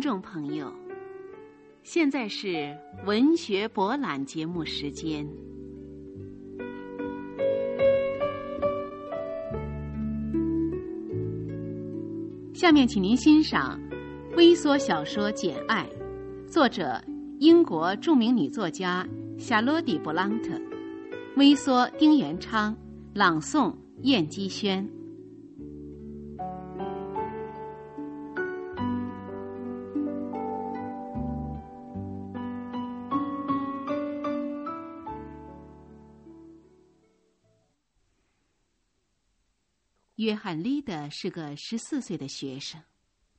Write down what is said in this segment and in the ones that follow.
听众朋友，现在是文学博览节目时间。下面，请您欣赏微缩小说《简爱》，作者英国著名女作家夏洛蒂·布朗特，微缩丁元昌，朗诵燕姬轩。约翰·利德是个十四岁的学生，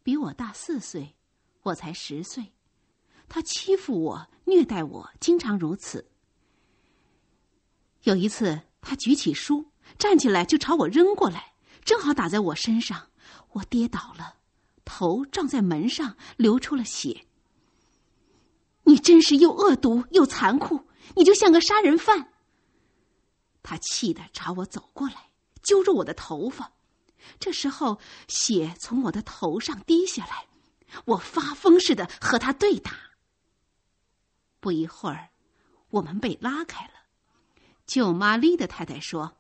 比我大四岁，我才十岁。他欺负我，虐待我，经常如此。有一次，他举起书，站起来就朝我扔过来，正好打在我身上，我跌倒了，头撞在门上，流出了血。你真是又恶毒又残酷，你就像个杀人犯。他气得朝我走过来。揪住我的头发，这时候血从我的头上滴下来，我发疯似的和他对打。不一会儿，我们被拉开了。舅妈丽的太太说：“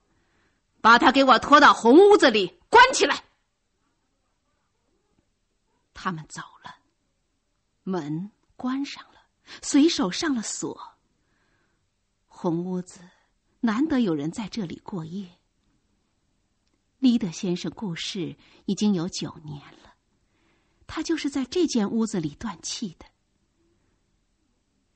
把他给我拖到红屋子里关起来。”他们走了，门关上了，随手上了锁。红屋子难得有人在这里过夜。利德先生故世已经有九年了，他就是在这间屋子里断气的。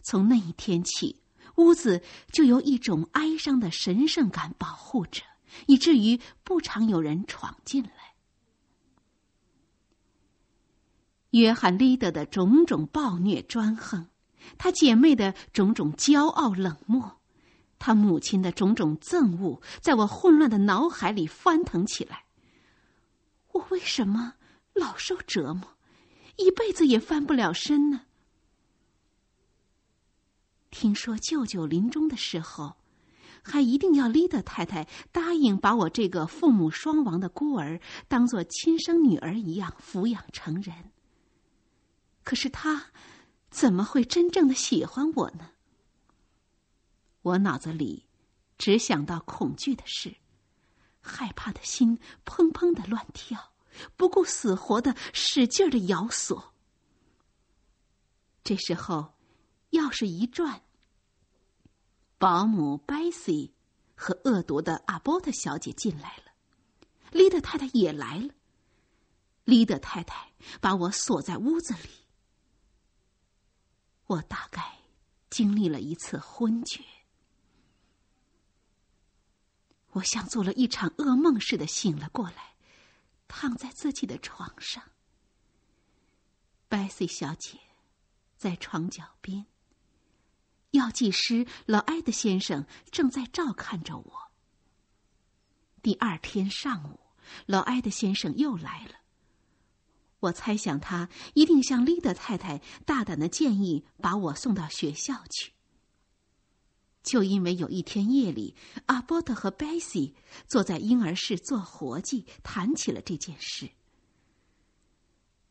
从那一天起，屋子就由一种哀伤的神圣感保护着，以至于不常有人闯进来。约翰·利德的种种暴虐专横，他姐妹的种种骄傲冷漠。他母亲的种种憎恶，在我混乱的脑海里翻腾起来。我为什么老受折磨，一辈子也翻不了身呢？听说舅舅临终的时候，还一定要丽德太太答应把我这个父母双亡的孤儿当做亲生女儿一样抚养成人。可是他怎么会真正的喜欢我呢？我脑子里只想到恐惧的事，害怕的心砰砰的乱跳，不顾死活的使劲的咬锁。这时候，钥匙一转，保姆贝西和恶毒的阿波特小姐进来了，丽德太太也来了。丽德太太把我锁在屋子里，我大概经历了一次昏厥。我像做了一场噩梦似的醒了过来，躺在自己的床上。白西小姐在床脚边，药剂师老埃德先生正在照看着我。第二天上午，老埃德先生又来了。我猜想他一定向丽德太太大胆的建议，把我送到学校去。就因为有一天夜里，阿波特和贝西坐在婴儿室做活计，谈起了这件事。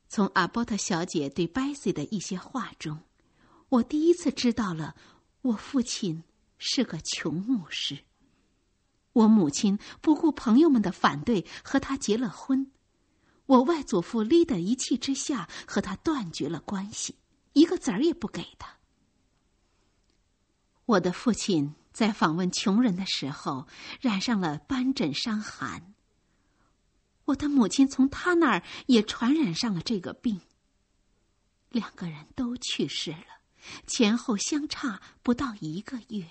从阿波特小姐对贝西的一些话中，我第一次知道了我父亲是个穷牧师。我母亲不顾朋友们的反对和他结了婚，我外祖父立的一气之下和他断绝了关系，一个子儿也不给他。我的父亲在访问穷人的时候染上了斑疹伤寒。我的母亲从他那儿也传染上了这个病。两个人都去世了，前后相差不到一个月。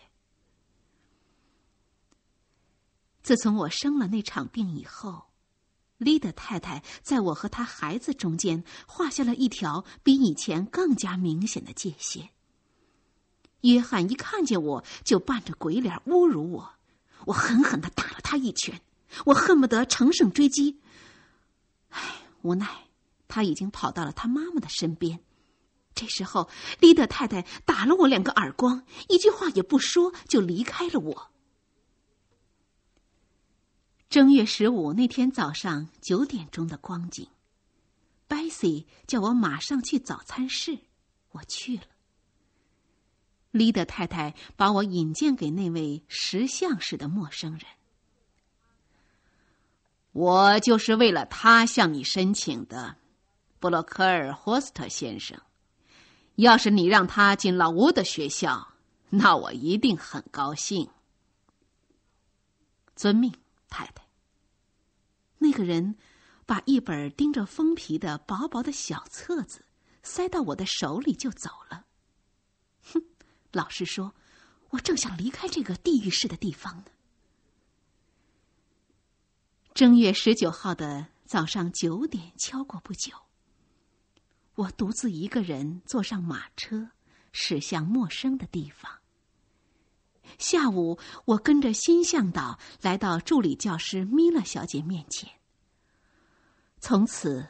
自从我生了那场病以后，丽德太太在我和他孩子中间画下了一条比以前更加明显的界限。约翰一看见我就扮着鬼脸侮辱我，我狠狠的打了他一拳，我恨不得乘胜追击。唉，无奈他已经跑到了他妈妈的身边。这时候，丽德太太打了我两个耳光，一句话也不说就离开了我。正月十五那天早上九点钟的光景，白 Tracy 叫我马上去早餐室，我去了。丽德太太把我引荐给那位石像似的陌生人。我就是为了他向你申请的，布洛克尔霍斯特先生。要是你让他进老吴的学校，那我一定很高兴。遵命，太太。那个人把一本钉着封皮的薄薄的小册子塞到我的手里就走了。老实说，我正想离开这个地狱式的地方呢。正月十九号的早上九点敲过不久，我独自一个人坐上马车，驶向陌生的地方。下午，我跟着新向导来到助理教师米勒小姐面前。从此，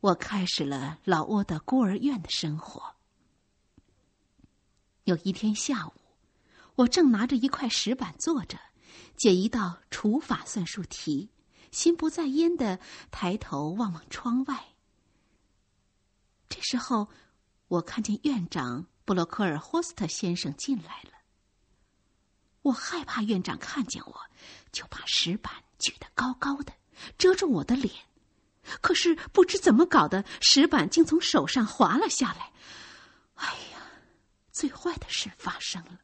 我开始了老挝的孤儿院的生活。有一天下午，我正拿着一块石板坐着，解一道除法算术题，心不在焉的抬头望望窗外。这时候，我看见院长布洛克尔霍斯特先生进来了。我害怕院长看见我，就把石板举得高高的，遮住我的脸。可是不知怎么搞的，石板竟从手上滑了下来。哎呀！最坏的事发生了。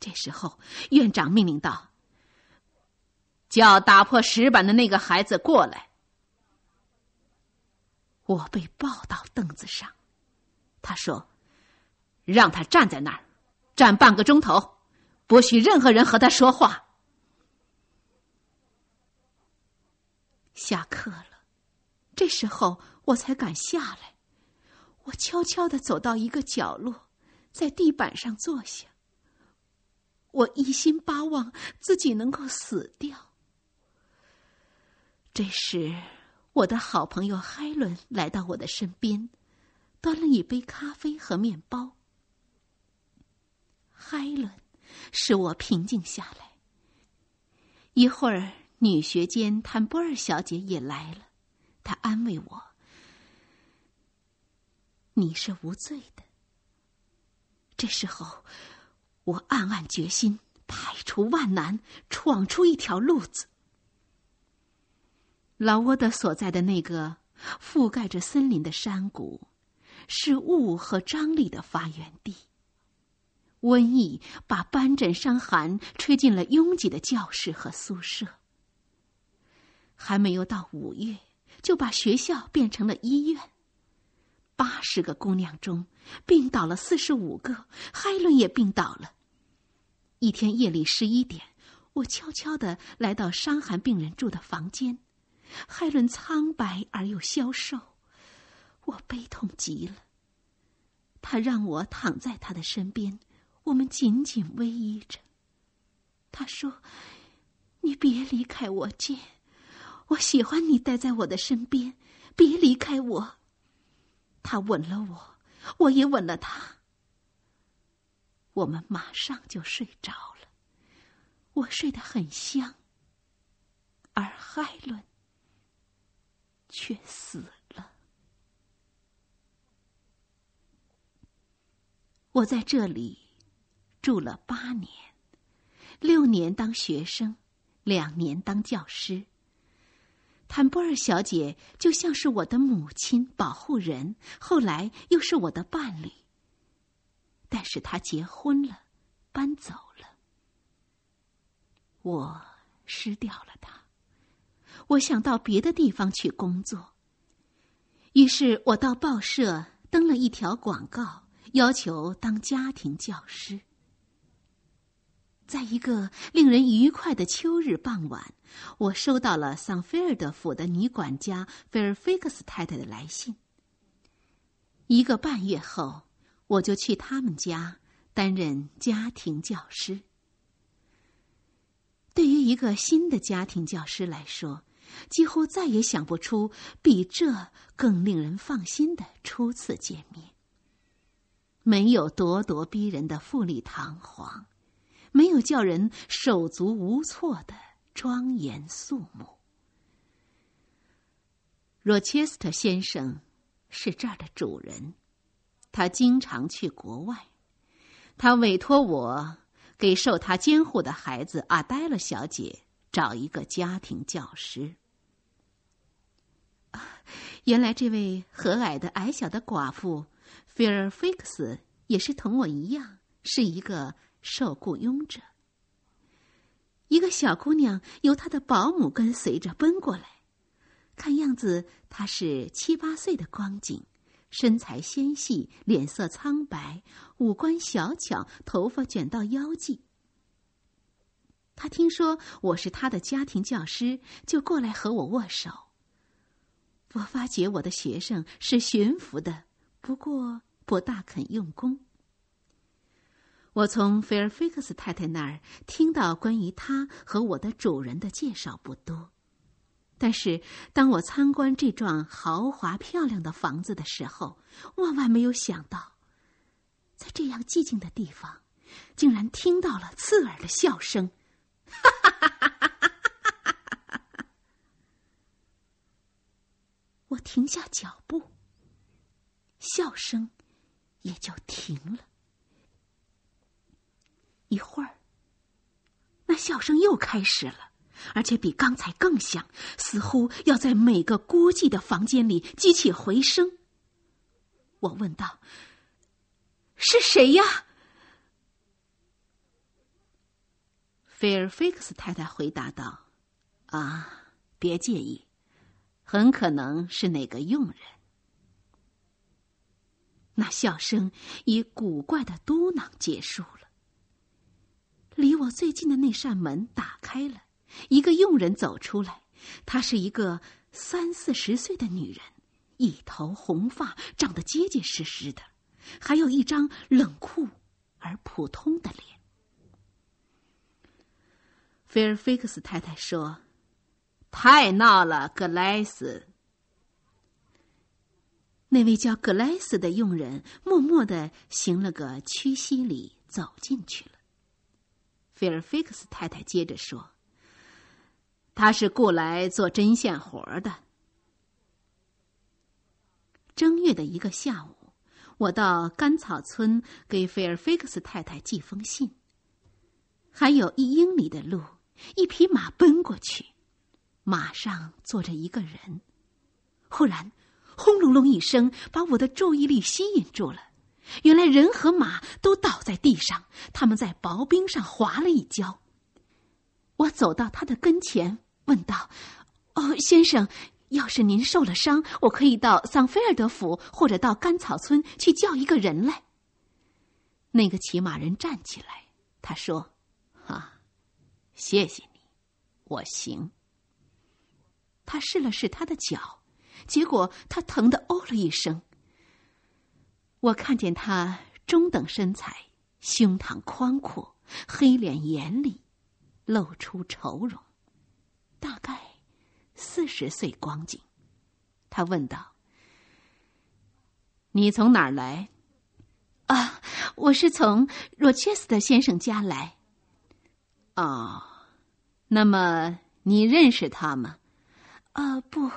这时候，院长命令道：“叫打破石板的那个孩子过来。”我被抱到凳子上，他说：“让他站在那儿，站半个钟头，不许任何人和他说话。”下课了，这时候我才敢下来。我悄悄的走到一个角落。在地板上坐下，我一心巴望自己能够死掉。这时，我的好朋友海伦来到我的身边，端了一杯咖啡和面包。海伦使我平静下来。一会儿，女学监坦波尔小姐也来了，她安慰我：“你是无罪的。”这时候，我暗暗决心排除万难，闯出一条路子。老挝的所在的那个覆盖着森林的山谷，是雾和张力的发源地。瘟疫把斑疹伤寒吹进了拥挤的教室和宿舍。还没有到五月，就把学校变成了医院。八十个姑娘中，病倒了四十五个，海伦也病倒了。一天夜里十一点，我悄悄的来到伤寒病人住的房间，海伦苍白而又消瘦，我悲痛极了。他让我躺在他的身边，我们紧紧偎依着。他说：“你别离开我，姐，我喜欢你待在我的身边，别离开我。”他吻了我，我也吻了他。我们马上就睡着了，我睡得很香，而海伦却死了。我在这里住了八年，六年当学生，两年当教师。坦波尔小姐就像是我的母亲、保护人，后来又是我的伴侣。但是她结婚了，搬走了，我失掉了她。我想到别的地方去工作，于是我到报社登了一条广告，要求当家庭教师。在一个令人愉快的秋日傍晚，我收到了桑菲尔德府的女管家菲尔菲克斯太太的来信。一个半月后，我就去他们家担任家庭教师。对于一个新的家庭教师来说，几乎再也想不出比这更令人放心的初次见面。没有咄咄逼人的富丽堂皇。没有叫人手足无措的庄严肃穆。若切斯特先生是这儿的主人，他经常去国外。他委托我给受他监护的孩子阿黛勒小姐找一个家庭教师。原来这位和蔼的矮小的寡妇菲尔菲克斯也是同我一样，是一个受雇佣者。一个小姑娘由她的保姆跟随着奔过来，看样子她是七八岁的光景，身材纤细，脸色苍白，五官小巧，头发卷到腰际。她听说我是她的家庭教师，就过来和我握手。我发觉我的学生是驯服的，不过不大肯用功。我从菲尔菲克斯太太那儿听到关于他和我的主人的介绍不多，但是当我参观这幢豪华漂亮的房子的时候，万万没有想到，在这样寂静的地方，竟然听到了刺耳的笑声。哈哈哈哈！我停下脚步，笑声也就停了。一会儿，那笑声又开始了，而且比刚才更响，似乎要在每个孤寂的房间里激起回声。我问道：“是谁呀？”菲尔菲克斯太太回答道：“啊，别介意。”很可能是哪个佣人。那笑声以古怪的嘟囔结束了。离我最近的那扇门打开了，一个佣人走出来。她是一个三四十岁的女人，一头红发，长得结结实实的，还有一张冷酷而普通的脸。菲尔菲克斯太太说。太闹了，格莱斯。那位叫格莱斯的佣人默默的行了个屈膝礼，走进去了。菲尔菲克斯太太接着说：“他是雇来做针线活的。”正月的一个下午，我到甘草村给菲尔菲克斯太太寄封信。还有一英里的路，一匹马奔过去。马上坐着一个人，忽然，轰隆隆一声，把我的注意力吸引住了。原来人和马都倒在地上，他们在薄冰上滑了一跤。我走到他的跟前，问道：“哦，先生，要是您受了伤，我可以到桑菲尔德府或者到甘草村去叫一个人来。”那个骑马人站起来，他说：“啊，谢谢你，我行。”他试了试他的脚，结果他疼得哦了一声。我看见他中等身材，胸膛宽阔，黑脸眼里露出愁容，大概四十岁光景。他问道：“你从哪儿来？”“啊，我是从若切斯特先生家来。”“哦，那么你认识他吗？”啊，不，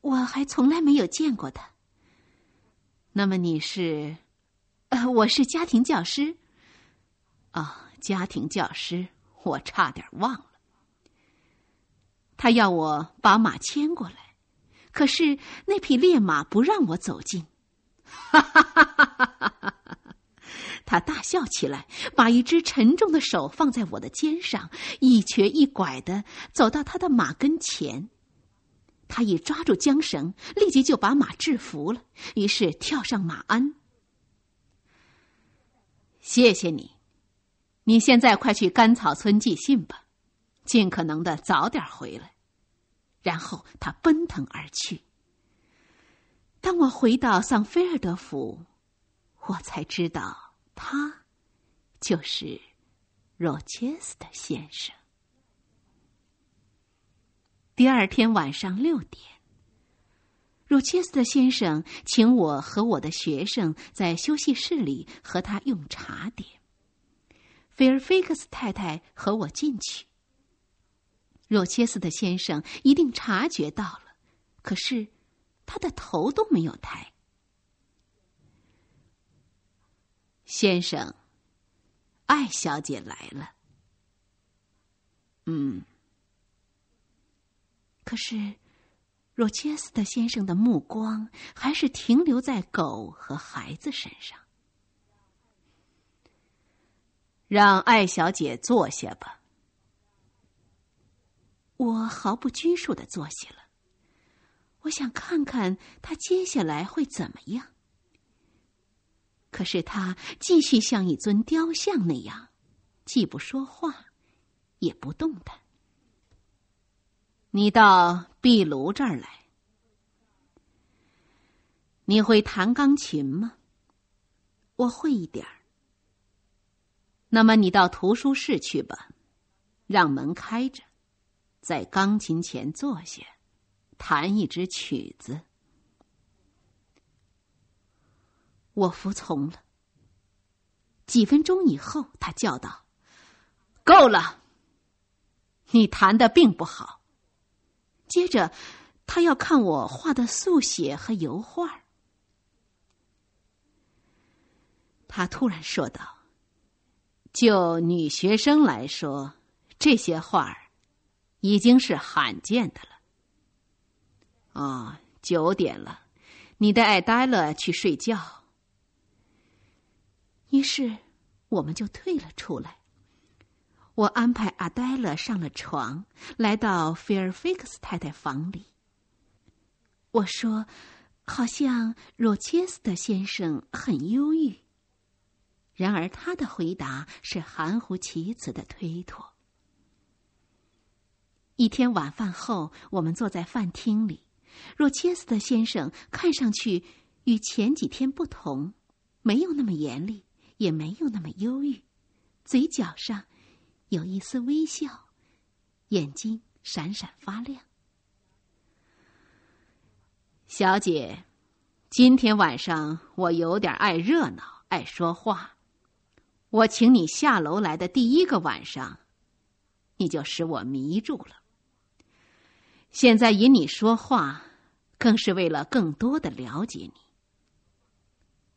我还从来没有见过他。那么你是？呃，我是家庭教师。啊，家庭教师，我差点忘了。他要我把马牵过来，可是那匹烈马不让我走近。哈哈哈哈哈哈！他大笑起来，把一只沉重的手放在我的肩上，一瘸一拐的走到他的马跟前。他一抓住缰绳，立即就把马制服了。于是跳上马鞍。谢谢你，你现在快去甘草村寄信吧，尽可能的早点回来。然后他奔腾而去。当我回到桑菲尔德府，我才知道他就是罗切斯特先生。第二天晚上六点，若切斯特先生请我和我的学生在休息室里和他用茶点。菲尔菲克斯太太和我进去。若切斯特先生一定察觉到了，可是他的头都没有抬。先生，艾小姐来了。嗯，可是若切斯特先生的目光还是停留在狗和孩子身上。让艾小姐坐下吧。我毫不拘束的坐下了。我想看看他接下来会怎么样。可是他继续像一尊雕像那样，既不说话，也不动弹。你到壁炉这儿来。你会弹钢琴吗？我会一点儿。那么你到图书室去吧，让门开着，在钢琴前坐下。弹一支曲子，我服从了。几分钟以后，他叫道：“够了，你弹的并不好。”接着，他要看我画的速写和油画。他突然说道：“就女学生来说，这些画儿已经是罕见的了。”啊，九点了，你带艾黛勒去睡觉。于是，我们就退了出来。我安排阿黛勒上了床，来到菲尔菲克斯太太房里。我说：“好像若切斯特先生很忧郁。”然而，他的回答是含糊其辞的推脱。一天晚饭后，我们坐在饭厅里。若切斯特先生看上去与前几天不同，没有那么严厉，也没有那么忧郁，嘴角上有一丝微笑，眼睛闪闪发亮。小姐，今天晚上我有点爱热闹，爱说话。我请你下楼来的第一个晚上，你就使我迷住了。现在引你说话，更是为了更多的了解你。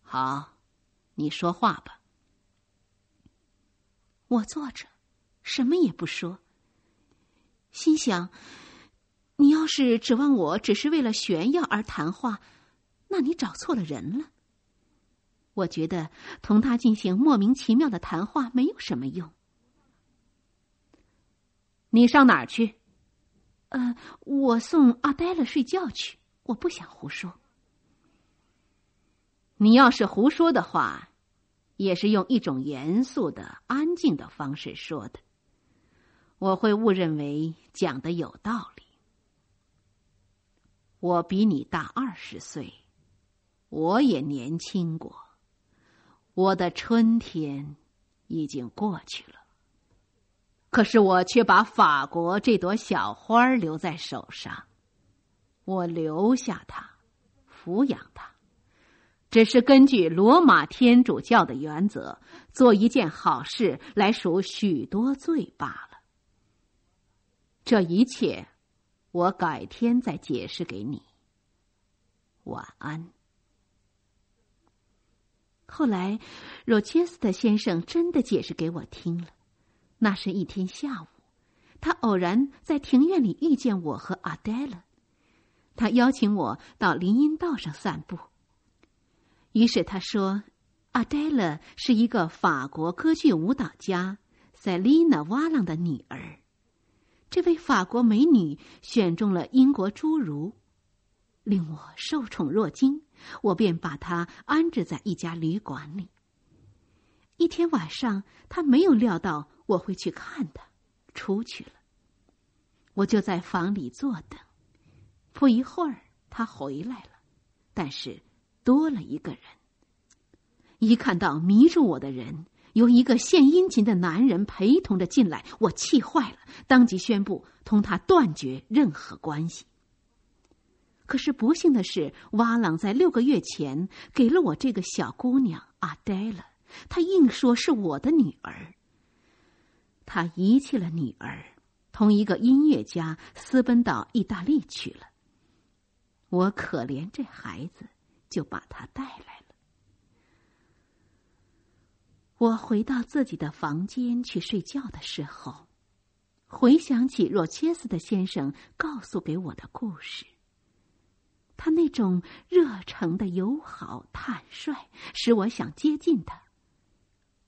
好，你说话吧。我坐着，什么也不说。心想，你要是指望我只是为了炫耀而谈话，那你找错了人了。我觉得同他进行莫名其妙的谈话没有什么用。你上哪儿去？呃，我送阿黛勒睡觉去。我不想胡说。你要是胡说的话，也是用一种严肃的、安静的方式说的，我会误认为讲的有道理。我比你大二十岁，我也年轻过，我的春天已经过去了。可是我却把法国这朵小花留在手上，我留下它，抚养它，只是根据罗马天主教的原则，做一件好事来赎许多罪罢了。这一切，我改天再解释给你。晚安。后来，若切斯特先生真的解释给我听了。那是一天下午，他偶然在庭院里遇见我和阿黛勒，他邀请我到林荫道上散步。于是他说：“阿黛勒是一个法国歌剧舞蹈家塞琳娜·瓦朗的女儿，这位法国美女选中了英国侏儒，令我受宠若惊。我便把她安置在一家旅馆里。一天晚上，他没有料到。”我会去看他，出去了。我就在房里坐等。不一会儿，他回来了，但是多了一个人。一看到迷住我的人由一个献殷勤的男人陪同着进来，我气坏了，当即宣布同他断绝任何关系。可是不幸的是，瓦朗在六个月前给了我这个小姑娘阿黛了，他硬说是我的女儿。他遗弃了女儿，同一个音乐家私奔到意大利去了。我可怜这孩子，就把他带来了。我回到自己的房间去睡觉的时候，回想起若切斯的先生告诉给我的故事。他那种热诚的友好坦率，使我想接近他。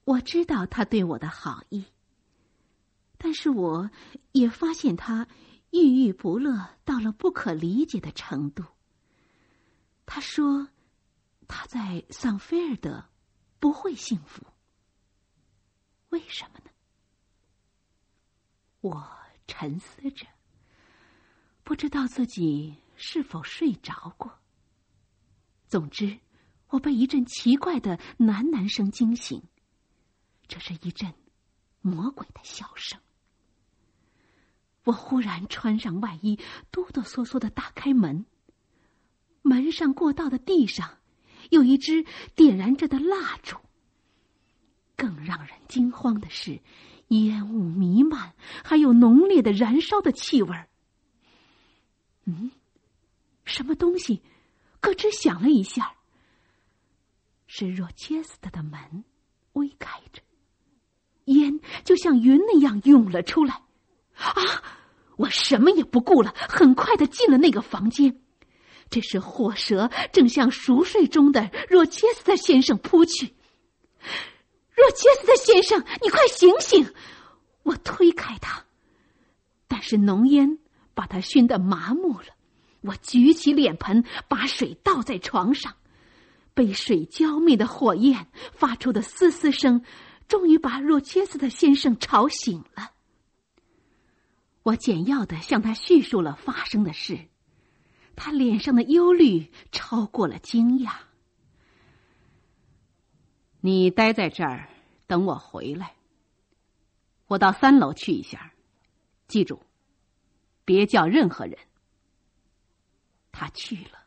我知道他对我的好意，但是我也发现他郁郁不乐到了不可理解的程度。他说：“他在桑菲尔德不会幸福。为什么呢？”我沉思着，不知道自己。是否睡着过？总之，我被一阵奇怪的喃喃声惊醒。这是一阵魔鬼的笑声。我忽然穿上外衣，哆哆嗦嗦的打开门。门上过道的地上有一支点燃着的蜡烛。更让人惊慌的是，烟雾弥漫，还有浓烈的燃烧的气味儿嗯。什么东西，咯吱响了一下。是若切斯特的门微开着，烟就像云那样涌了出来。啊！我什么也不顾了，很快的进了那个房间。这时火蛇正向熟睡中的若切斯特先生扑去。若切斯特先生，你快醒醒！我推开他，但是浓烟把他熏得麻木了。我举起脸盆，把水倒在床上，被水浇灭的火焰发出的嘶嘶声，终于把若切斯特先生吵醒了。我简要的向他叙述了发生的事，他脸上的忧虑超过了惊讶。你待在这儿，等我回来。我到三楼去一下，记住，别叫任何人。他去了，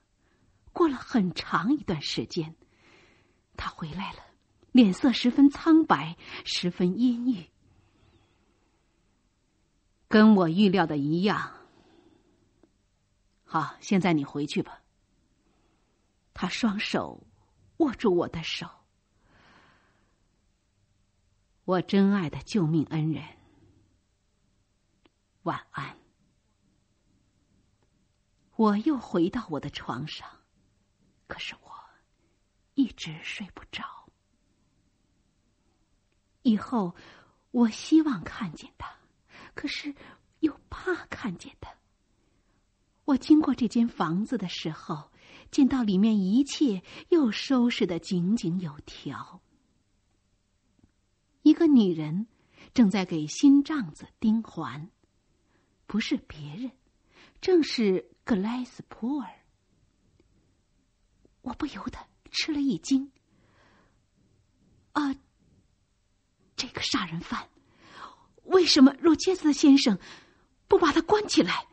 过了很长一段时间，他回来了，脸色十分苍白，十分阴郁，跟我预料的一样。好，现在你回去吧。他双手握住我的手，我真爱的救命恩人，晚安。我又回到我的床上，可是我一直睡不着。以后我希望看见他，可是又怕看见他。我经过这间房子的时候，见到里面一切又收拾的井井有条。一个女人正在给新帐子钉环，不是别人，正是。格莱斯普尔，我不由得吃了一惊。啊，这个杀人犯，为什么若切斯先生不把他关起来，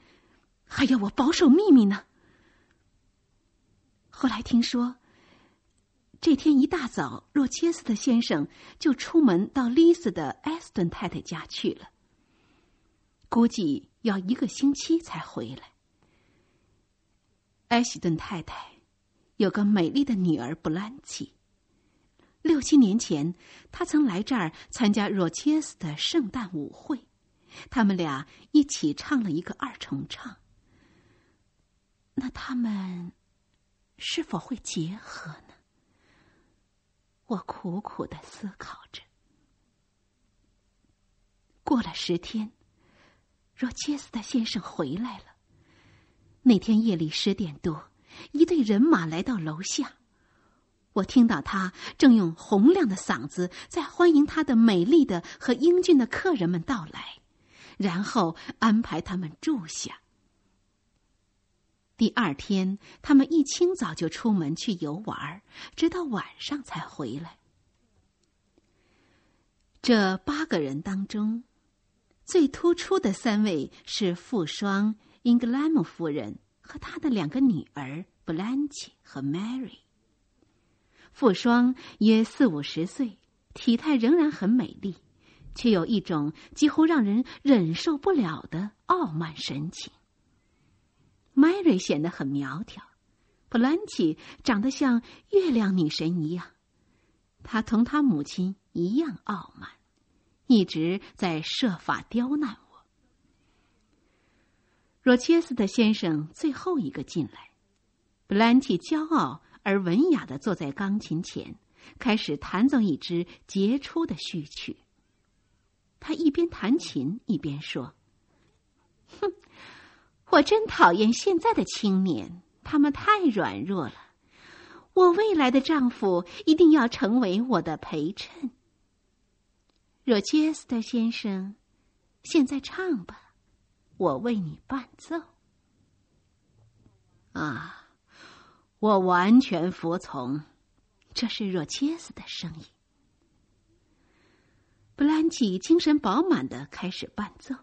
还要我保守秘密呢？后来听说，这天一大早，若切斯特先生就出门到丽斯的埃斯顿太太家去了，估计要一个星期才回来。埃希顿太太有个美丽的女儿布兰奇。六七年前，她曾来这儿参加若切斯的圣诞舞会，他们俩一起唱了一个二重唱。那他们是否会结合呢？我苦苦的思考着。过了十天，若切斯的先生回来了。那天夜里十点多，一队人马来到楼下，我听到他正用洪亮的嗓子在欢迎他的美丽的和英俊的客人们到来，然后安排他们住下。第二天，他们一清早就出门去游玩，直到晚上才回来。这八个人当中，最突出的三位是富双。英格兰姆夫人和她的两个女儿布兰奇和 Mary。富双约四五十岁，体态仍然很美丽，却有一种几乎让人忍受不了的傲慢神情。Mary 显得很苗条，布兰奇长得像月亮女神一样，她同她母亲一样傲慢，一直在设法刁难我。若切斯特先生最后一个进来，布兰奇骄傲而文雅的坐在钢琴前，开始弹奏一支杰出的序曲。他一边弹琴一边说：“哼，我真讨厌现在的青年。”他们太软弱了，我未来的丈夫一定要成为我的陪衬。若杰斯特先生，现在唱吧，我为你伴奏。啊，我完全服从。这是若切斯的声音。布兰奇精神饱满的开始伴奏。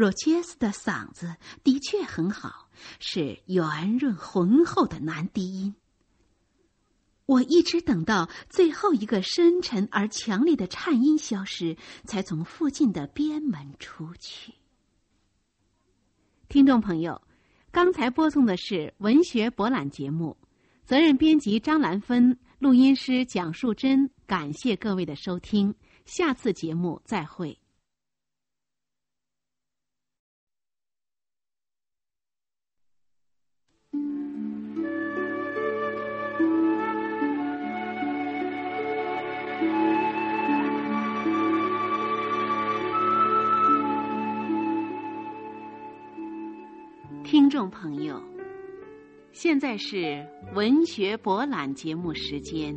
若切斯的嗓子的确很好，是圆润浑厚的男低音。我一直等到最后一个深沉而强烈的颤音消失，才从附近的边门出去。听众朋友，刚才播送的是文学博览节目，责任编辑张兰芬，录音师蒋树珍。感谢各位的收听，下次节目再会。众朋友，现在是文学博览节目时间。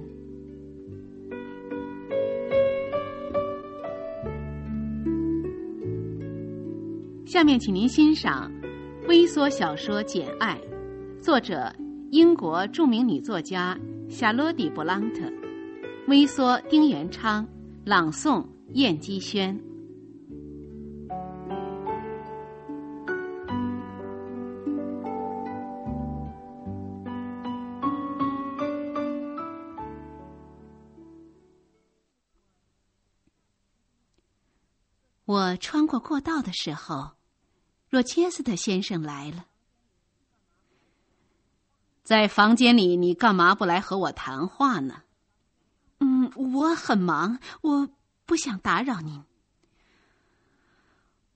下面，请您欣赏微缩小说《简爱》，作者英国著名女作家夏洛蒂·布朗特，微缩丁元昌，朗诵燕姬轩。我穿过过道的时候。若切斯特先生来了，在房间里，你干嘛不来和我谈话呢？嗯，我很忙，我不想打扰您。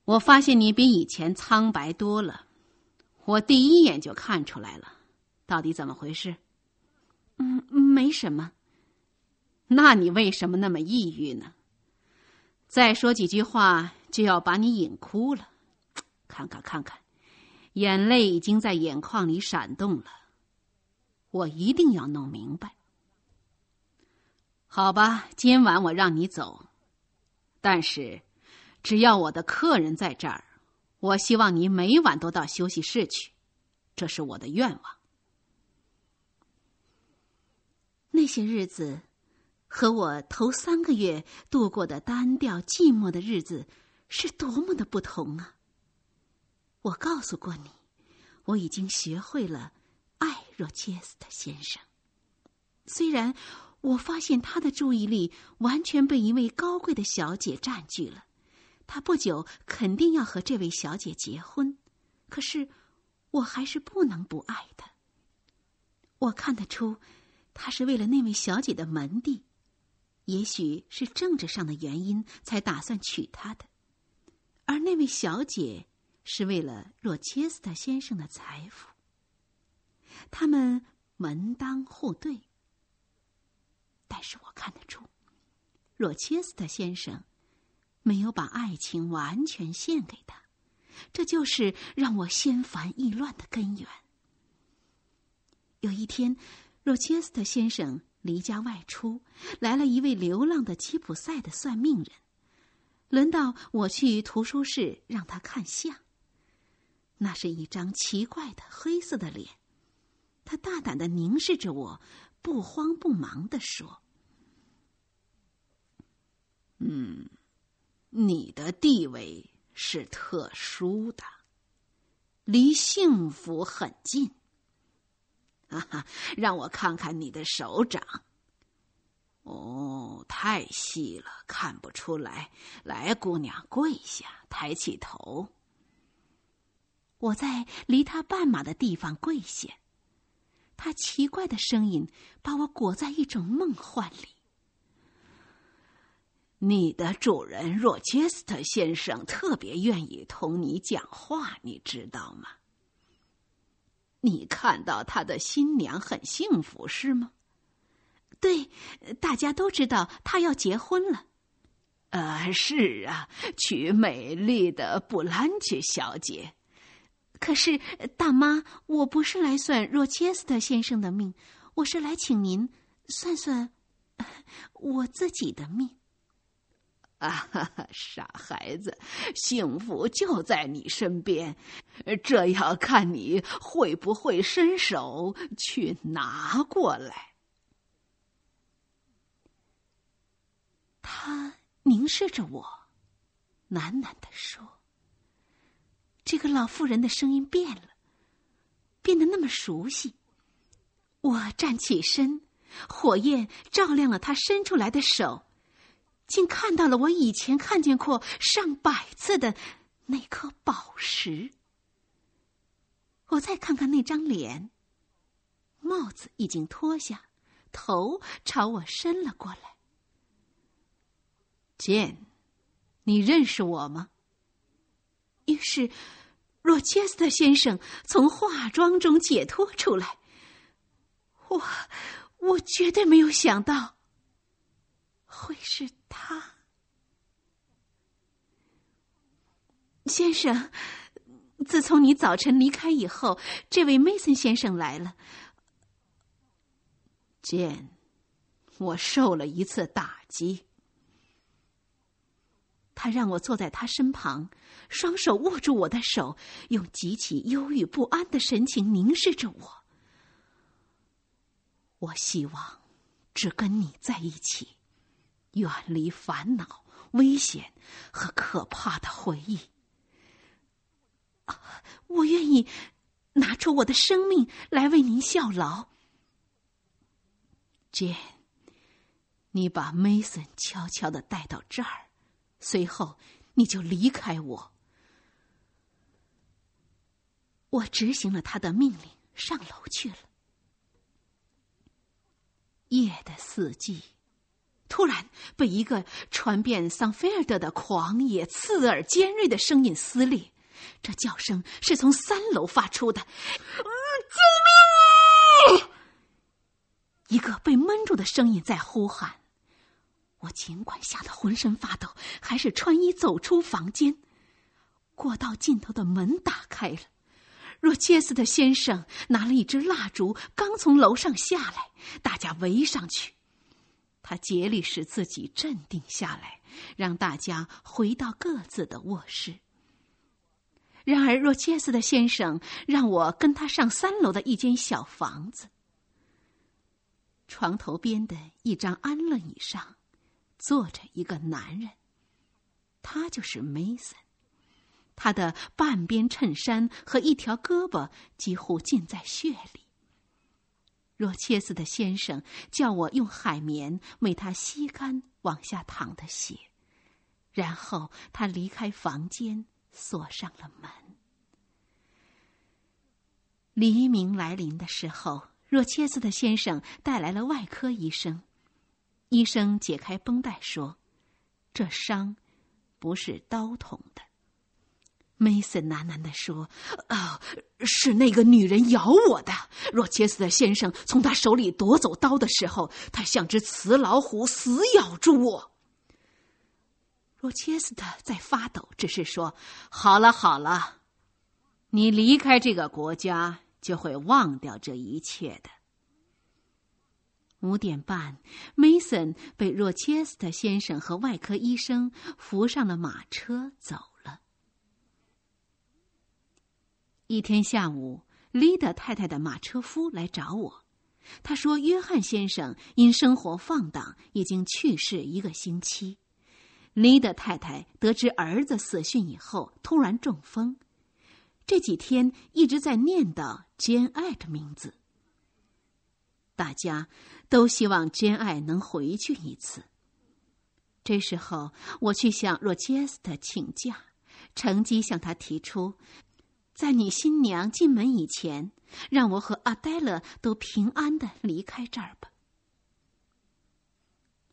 我发现你比以前苍白多了，我第一眼就看出来了，到底怎么回事？嗯，没什么。那你为什么那么抑郁呢？再说几句话就要把你引哭了。看看看看，眼泪已经在眼眶里闪动了。我一定要弄明白。好吧，今晚我让你走，但是只要我的客人在这儿，我希望你每晚都到休息室去，这是我的愿望。那些日子和我头三个月度过的单调寂寞的日子是多么的不同啊！我告诉过你，我已经学会了爱若切斯特先生。虽然我发现他的注意力完全被一位高贵的小姐占据了，他不久肯定要和这位小姐结婚，可是我还是不能不爱他。我看得出，他是为了那位小姐的门第，也许是政治上的原因才打算娶她的，而那位小姐。是为了若切斯特先生的财富，他们门当户对。但是我看得出，若切斯特先生没有把爱情完全献给他，这就是让我心烦意乱的根源。有一天，若切斯特先生离家外出，来了一位流浪的吉普赛的算命人，轮到我去图书室让他看相。那是一张奇怪的黑色的脸，他大胆的凝视着我，不慌不忙的说：“嗯，你的地位是特殊的，离幸福很近。哈哈，让我看看你的手掌。哦，太细了，看不出来。来，姑娘，跪下，抬起头。”我在离他半马的地方跪下，他奇怪的声音把我裹在一种梦幻里。你的主人若切斯特先生特别愿意同你讲话，你知道吗？你看到他的新娘很幸福，是吗？对，大家都知道他要结婚了。呃，是啊，娶美丽的布兰切小姐。可是，大妈，我不是来算若切斯特先生的命，我是来请您算算我自己的命。啊哈哈，傻孩子，幸福就在你身边，这要看你会不会伸手去拿过来。他凝视着我，喃喃的说：“这个老妇人的声音变了，变得那么熟悉。”我站起身，火焰照亮了他伸出来的手。竟看到了我以前看见过上百次的那颗宝石。我再看看那张脸，帽子已经脱下，头朝我伸了过来。剑，你认识我吗？于是，若切斯特先生从化妆中解脱出来。我，我绝对没有想到。会是他，先生。自从你早晨离开以后，这位梅森先生来了。见，我受了一次打击。他让我坐在他身旁，双手握住我的手，用极其忧郁不安的神情凝视着我。我希望只跟你在一起。远离烦恼、危险和可怕的回忆。我愿意拿出我的生命来为您效劳。Jane，你把 Mason 悄悄的带到这儿，随后你就离开我。我执行了他的命令，上楼去了。夜的四季。突然被一个传遍桑菲尔德的狂野、刺耳、尖锐的声音撕裂，这叫声是从三楼发出的。救命啊！一个被闷住的声音在呼喊。我尽管吓得浑身发抖，还是穿衣走出房间。过道尽头的门打开了，若切斯特先生拿了一支蜡烛，刚从楼上下来，大家围上去。他竭力使自己镇定下来，让大家回到各自的卧室。然而，若切斯的先生让我跟他上三楼的一间小房子。床头边的一张安乐椅上，坐着一个男人，他就是梅森。他的半边衬衫和一条胳膊几乎浸在血里。若切斯的先生叫我用海绵为他吸干往下淌的血，然后他离开房间，锁上了门。黎明来临的时候，若切斯的先生带来了外科医生。医生解开绷带说：“这伤不是刀捅的。”梅森喃喃地说：“啊，是那个女人咬我的。若切斯特先生从他手里夺走刀的时候，他像只雌老虎，死咬住我。”若切斯特在发抖，只是说：“好了好了，你离开这个国家，就会忘掉这一切的。”五点半，梅森被若切斯特先生和外科医生扶上了马车，走。一天下午，丽达太太的马车夫来找我。他说：“约翰先生因生活放荡，已经去世一个星期。”丽达太太得知儿子死讯以后，突然中风，这几天一直在念叨兼爱的名字。大家都希望兼爱能回去一次。这时候，我去向若杰斯特请假，乘机向他提出。在你新娘进门以前，让我和阿黛勒都平安的离开这儿吧。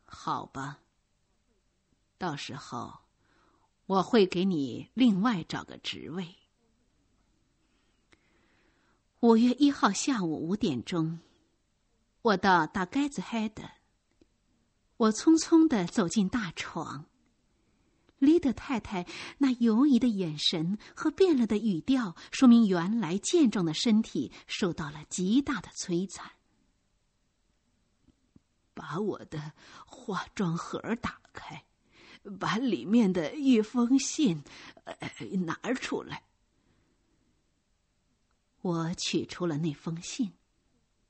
好吧，到时候我会给你另外找个职位。五月一号下午五点钟，我到大盖子海的。我匆匆的走进大床。丽德太太那犹疑的眼神和变了的语调，说明原来健壮的身体受到了极大的摧残。把我的化妆盒打开，把里面的一封信拿出来。我取出了那封信，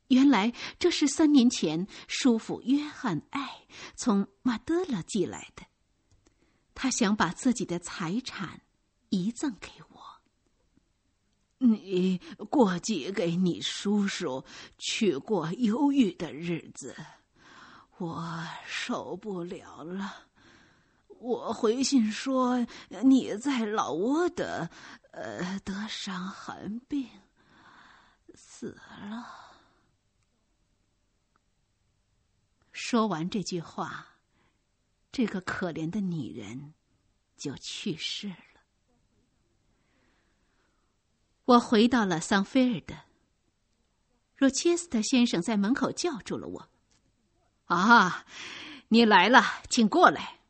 原来这是三年前叔父约翰爱从马德勒寄来的。他想把自己的财产遗赠给我。你过继给你叔叔，去过忧郁的日子，我受不了了。我回信说你在老挝的，呃，得伤寒病，死了。说完这句话。这个可怜的女人就去世了。我回到了桑菲尔德。若切斯特先生在门口叫住了我：“啊，你来了，请过来。”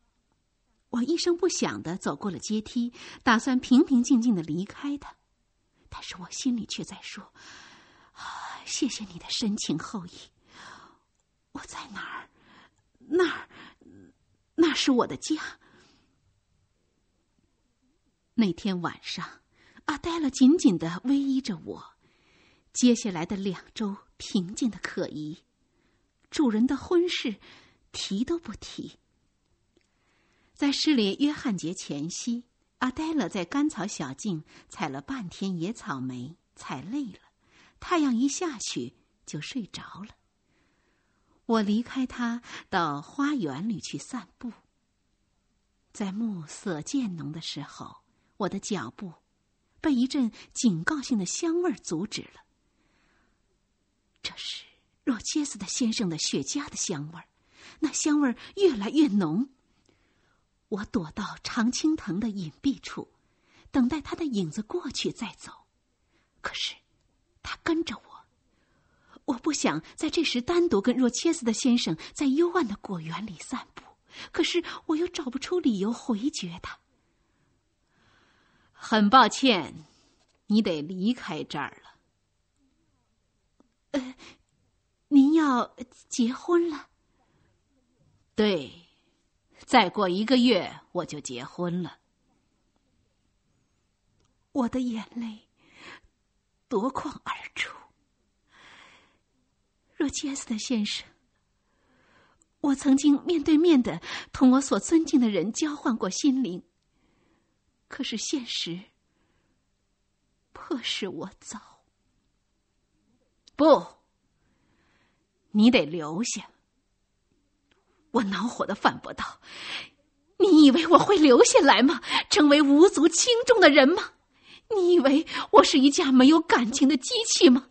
我一声不响的走过了阶梯，打算平平静静的离开他，但是我心里却在说：“啊，谢谢你的深情厚谊。”我在哪儿？那儿。那是我的家。那天晚上，阿黛勒紧紧的偎依着我。接下来的两周平静的可疑，主人的婚事提都不提。在失联约翰节前夕，阿黛勒在甘草小径采了半天野草莓，采累了，太阳一下去就睡着了。我离开他，到花园里去散步。在暮色渐浓的时候，我的脚步被一阵警告性的香味阻止了。这是若切斯的先生的雪茄的香味儿，那香味儿越来越浓。我躲到常青藤的隐蔽处，等待他的影子过去再走。可是，他跟着我。我不想在这时单独跟若切斯的先生在幽暗的果园里散步，可是我又找不出理由回绝他。很抱歉，你得离开这儿了。呃，您要结婚了？对，再过一个月我就结婚了。我的眼泪夺眶而出。若切斯特先生，我曾经面对面的同我所尊敬的人交换过心灵，可是现实迫使我走。不，你得留下。我恼火的反驳道：“你以为我会留下来吗？成为无足轻重的人吗？你以为我是一架没有感情的机器吗？”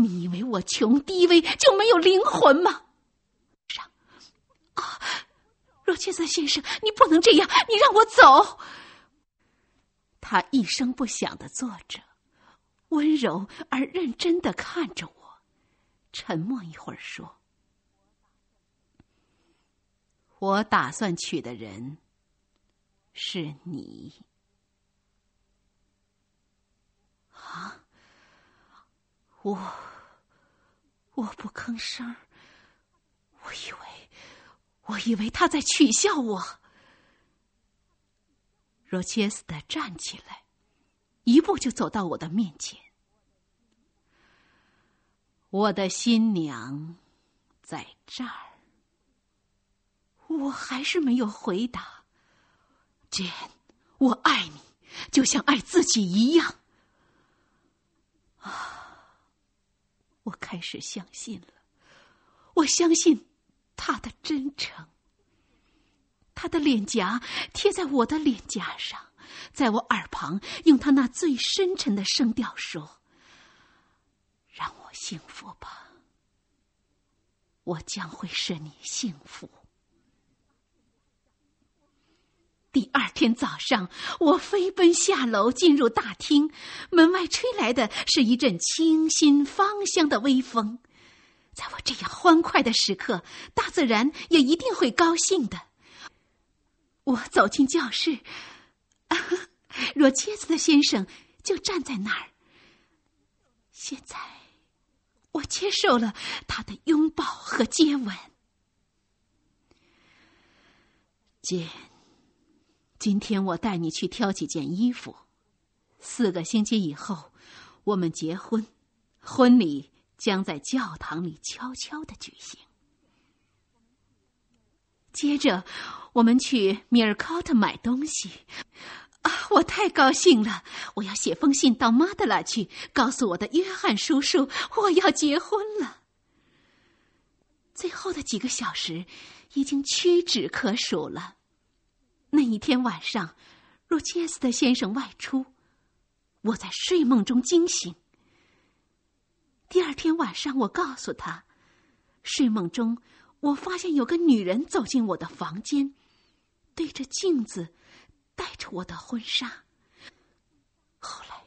你以为我穷低微就没有灵魂吗？上啊，若切斯先生，你不能这样！你让我走。他一声不响的坐着，温柔而认真的看着我，沉默一会儿说：“我打算娶的人是你。”啊。我，我不吭声。我以为，我以为他在取笑我。若切斯特站起来，一步就走到我的面前。我的新娘在这儿。我还是没有回答。简，我爱你，就像爱自己一样。啊。我开始相信了，我相信他的真诚。他的脸颊贴在我的脸颊上，在我耳旁用他那最深沉的声调说：“让我幸福吧，我将会使你幸福。”第二天早上，我飞奔下楼，进入大厅。门外吹来的是一阵清新芳香的微风。在我这样欢快的时刻，大自然也一定会高兴的。我走进教室，啊若切斯特先生就站在那儿。现在，我接受了他的拥抱和接吻。姐。今天我带你去挑几件衣服。四个星期以后，我们结婚，婚礼将在教堂里悄悄的举行。接着，我们去米尔考特买东西。啊，我太高兴了！我要写封信到马德拉去，告诉我的约翰叔叔我要结婚了。最后的几个小时已经屈指可数了。那一天晚上，若切斯特先生外出，我在睡梦中惊醒。第二天晚上，我告诉他，睡梦中我发现有个女人走进我的房间，对着镜子，戴着我的婚纱。后来，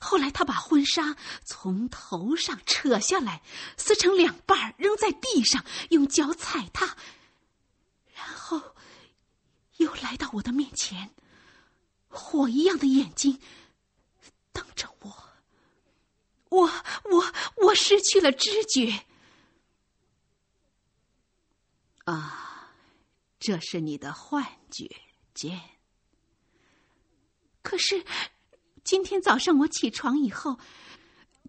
后来他把婚纱从头上扯下来，撕成两半，扔在地上，用脚踩踏，然后。又来到我的面前，火一样的眼睛瞪着我。我我我失去了知觉。啊，这是你的幻觉，简。可是今天早上我起床以后，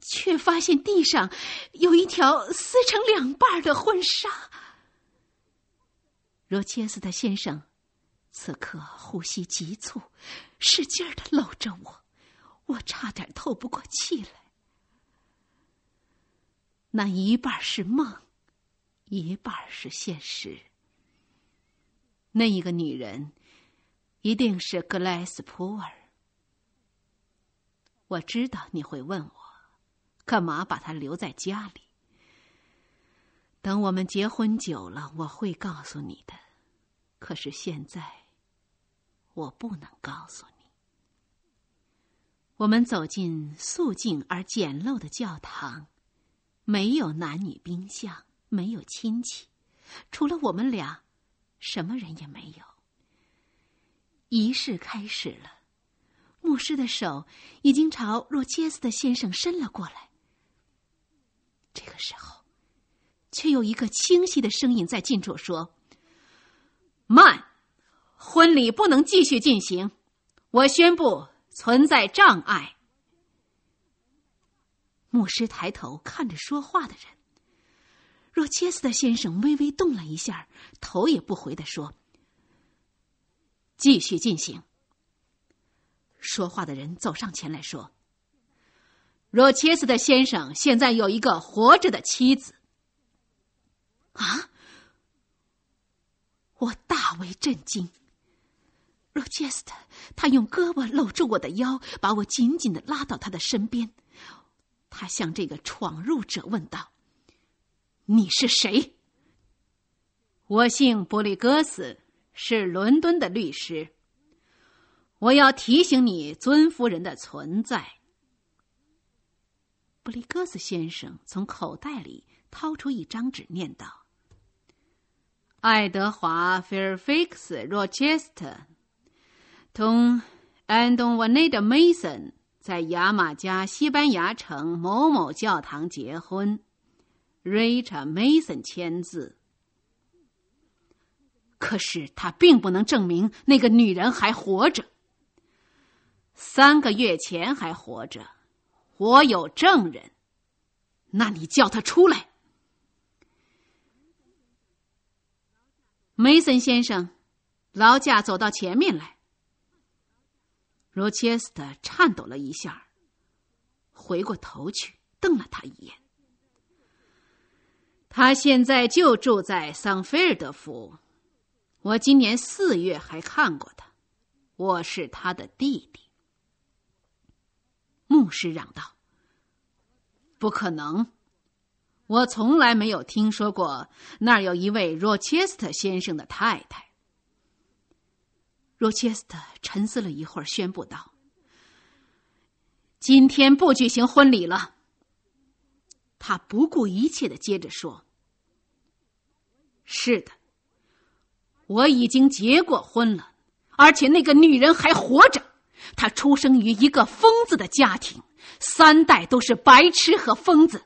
却发现地上有一条撕成两半的婚纱。罗切斯特先生。此刻呼吸急促，使劲儿的搂着我，我差点透不过气来。那一半是梦，一半是现实。那一个女人，一定是格莱斯普尔。我知道你会问我，干嘛把她留在家里？等我们结婚久了，我会告诉你的。可是现在。我不能告诉你。我们走进肃静而简陋的教堂，没有男女宾相，没有亲戚，除了我们俩，什么人也没有。仪式开始了，牧师的手已经朝若切斯的先生伸了过来。这个时候，却有一个清晰的声音在近处说：“慢。”婚礼不能继续进行，我宣布存在障碍。牧师抬头看着说话的人，若切斯特先生微微动了一下，头也不回的说：“继续进行。”说话的人走上前来说：“若切斯特先生现在有一个活着的妻子。”啊！我大为震惊。罗杰斯特，他用胳膊搂住我的腰，把我紧紧的拉到他的身边。他向这个闯入者问道：“你是谁？”“我姓布利戈斯，是伦敦的律师。我要提醒你尊夫人的存在。”布利戈斯先生从口袋里掏出一张纸，念道：“爱德华·菲尔菲克斯·罗切斯特。”同安东瓦内德·梅森在牙马加西班牙城某某教堂结婚，Richard Mason 签字。可是他并不能证明那个女人还活着。三个月前还活着，我有证人。那你叫他出来，梅森先生，劳驾走到前面来。罗切斯特颤抖了一下，回过头去瞪了他一眼。他现在就住在桑菲尔德府，我今年四月还看过他。我是他的弟弟。牧师嚷道：“不可能！我从来没有听说过那儿有一位罗切斯特先生的太太。”罗切斯特沉思了一会儿，宣布道：“今天不举行婚礼了。”他不顾一切的接着说：“是的，我已经结过婚了。”而且那个女人还活着，她出生于一个疯子的家庭，三代都是白痴和疯子。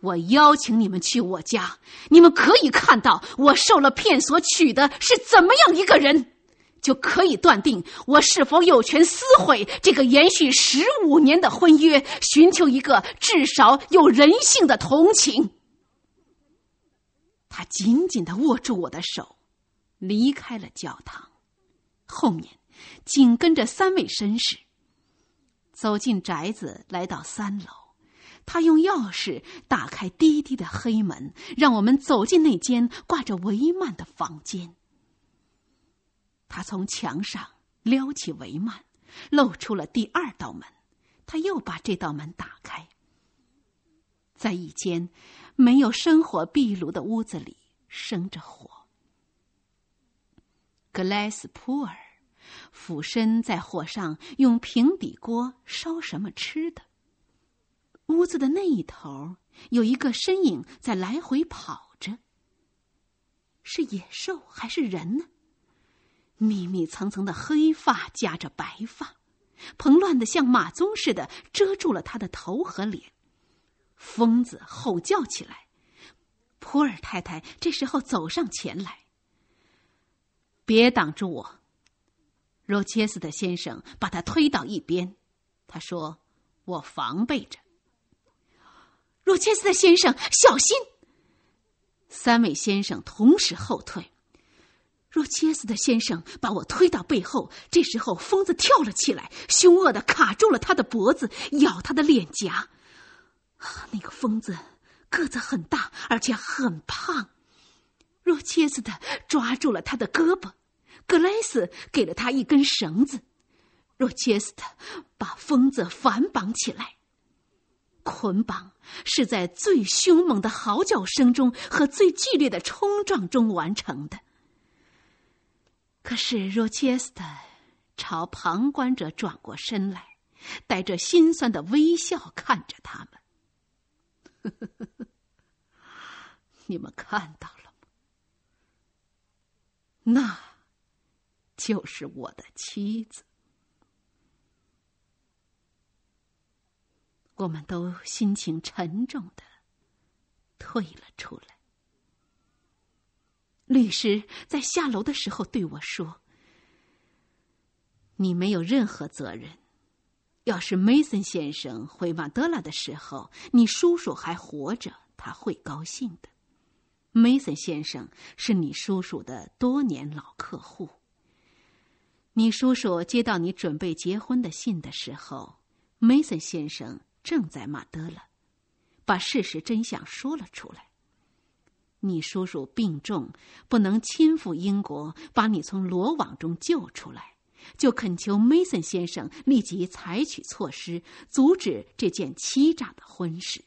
我邀请你们去我家，你们可以看到我受了骗所娶的是怎么样一个人，就可以断定我是否有权撕毁这个延续十五年的婚约，寻求一个至少有人性的同情。他紧紧的握住我的手，离开了教堂。后面紧跟着三位绅士，走进宅子，来到三楼。他用钥匙打开低低的黑门，让我们走进那间挂着帷幔的房间。他从墙上撩起帷幔，露出了第二道门。他又把这道门打开，在一间没有生火壁炉的屋子里生着火。格莱斯普尔俯身在火上用平底锅烧什么吃的。屋子的那一头有一个身影在来回跑着。是野兽还是人呢？密密层层的黑发夹着白发，蓬乱的像马鬃似的遮住了他的头和脸。疯子吼叫起来。普尔太太这时候走上前来。别挡住我！罗切斯特先生把他推到一边，他说：“我防备着。”罗切斯特先生，小心！三位先生同时后退。罗切斯特先生把我推到背后，这时候疯子跳了起来，凶恶的卡住了他的脖子，咬他的脸颊。那个疯子个子很大，而且很胖。若切斯特抓住了他的胳膊，格莱斯给了他一根绳子，若切斯特把疯子反绑起来。捆绑是在最凶猛的嚎叫声中和最剧烈的冲撞中完成的。可是若切斯特朝旁观者转过身来，带着心酸的微笑看着他们。你们看到了吗。那，就是我的妻子。我们都心情沉重的退了出来。律师在下楼的时候对我说：“你没有任何责任。要是梅森先生回马德拉的时候，你叔叔还活着，他会高兴的。”梅森先生是你叔叔的多年老客户。你叔叔接到你准备结婚的信的时候，梅森先生正在马德拉，把事实真相说了出来。你叔叔病重，不能亲赴英国把你从罗网中救出来，就恳求梅森先生立即采取措施，阻止这件欺诈的婚事。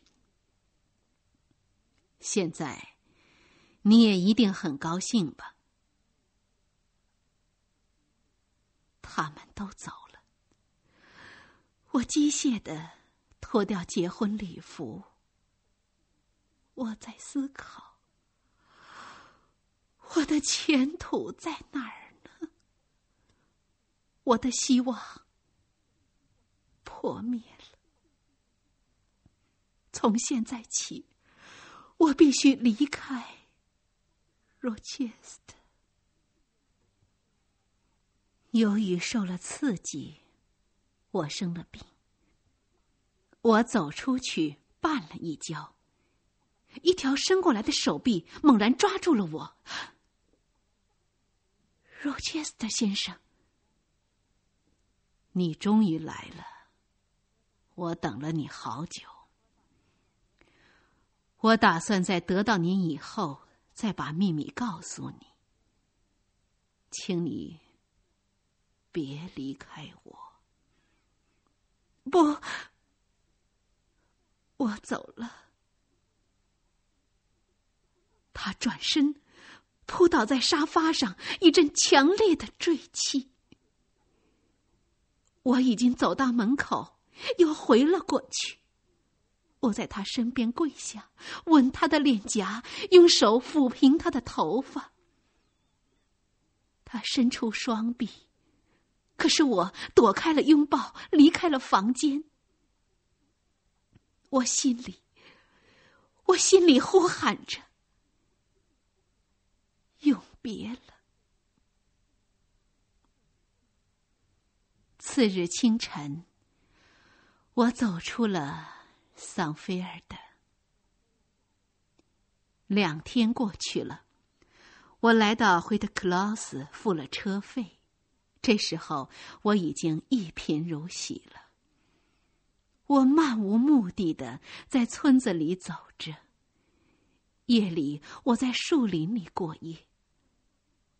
现在。你也一定很高兴吧？他们都走了，我机械的脱掉结婚礼服。我在思考，我的前途在哪儿呢？我的希望破灭了。从现在起，我必须离开。若切斯特，由于受了刺激，我生了病。我走出去绊了一跤，一条伸过来的手臂猛然抓住了我。罗切斯特先生，你终于来了，我等了你好久。我打算在得到您以后。再把秘密告诉你，请你别离开我。不，我走了。他转身，扑倒在沙发上，一阵强烈的坠泣。我已经走到门口，又回了过去。我在他身边跪下，吻他的脸颊，用手抚平他的头发。他伸出双臂，可是我躲开了拥抱，离开了房间。我心里，我心里呼喊着：“别了。”次日清晨，我走出了。桑菲尔德。两天过去了，我来到惠特克劳斯，付了车费。这时候我已经一贫如洗了。我漫无目的的在村子里走着。夜里，我在树林里过夜。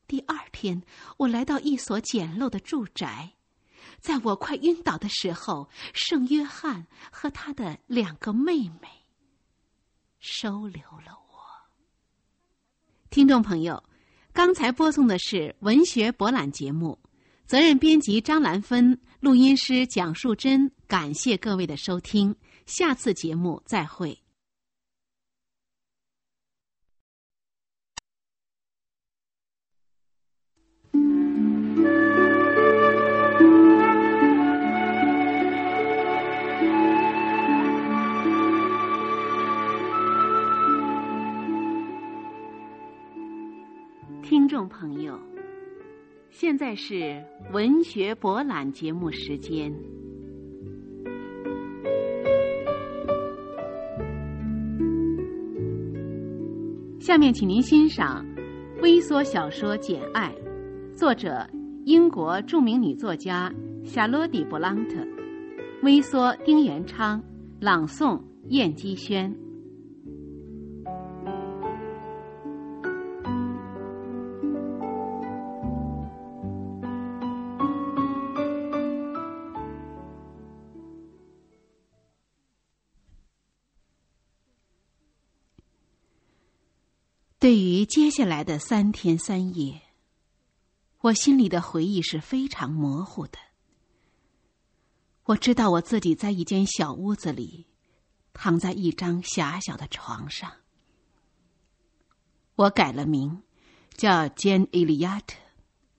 第二天，我来到一所简陋的住宅。在我快晕倒的时候，圣约翰和他的两个妹妹收留了我。听众朋友，刚才播送的是文学博览节目，责任编辑张兰芬，录音师蒋树珍。感谢各位的收听，下次节目再会。众朋友，现在是文学博览节目时间。下面，请您欣赏微缩小说《简爱》，作者英国著名女作家夏洛蒂·勃朗特，微缩丁元昌，朗诵燕姬轩。对于接下来的三天三夜，我心里的回忆是非常模糊的。我知道我自己在一间小屋子里，躺在一张狭小的床上。我改了名，叫 Jane Eliot。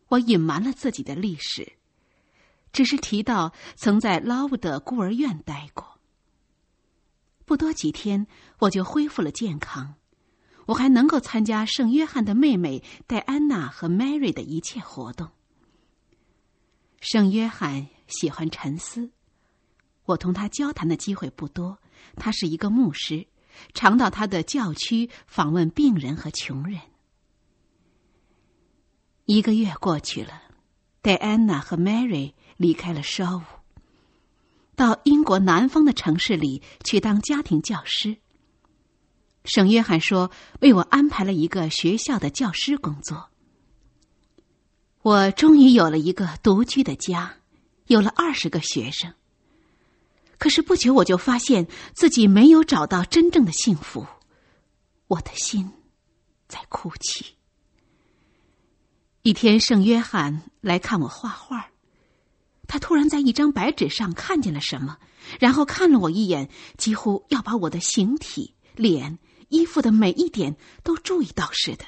我隐瞒了自己的历史，只是提到曾在劳沃德孤儿院待过。不多几天，我就恢复了健康。我还能够参加圣约翰的妹妹戴安娜和 Mary 的一切活动。圣约翰喜欢沉思，我同他交谈的机会不多。他是一个牧师，常到他的教区访问病人和穷人。一个月过去了，戴安娜和 Mary 离开了 Shaw，到英国南方的城市里去当家庭教师。圣约翰说：“为我安排了一个学校的教师工作。我终于有了一个独居的家，有了二十个学生。可是不久，我就发现自己没有找到真正的幸福。我的心在哭泣。一天，圣约翰来看我画画，他突然在一张白纸上看见了什么，然后看了我一眼，几乎要把我的形体、脸。”衣服的每一点都注意到似的，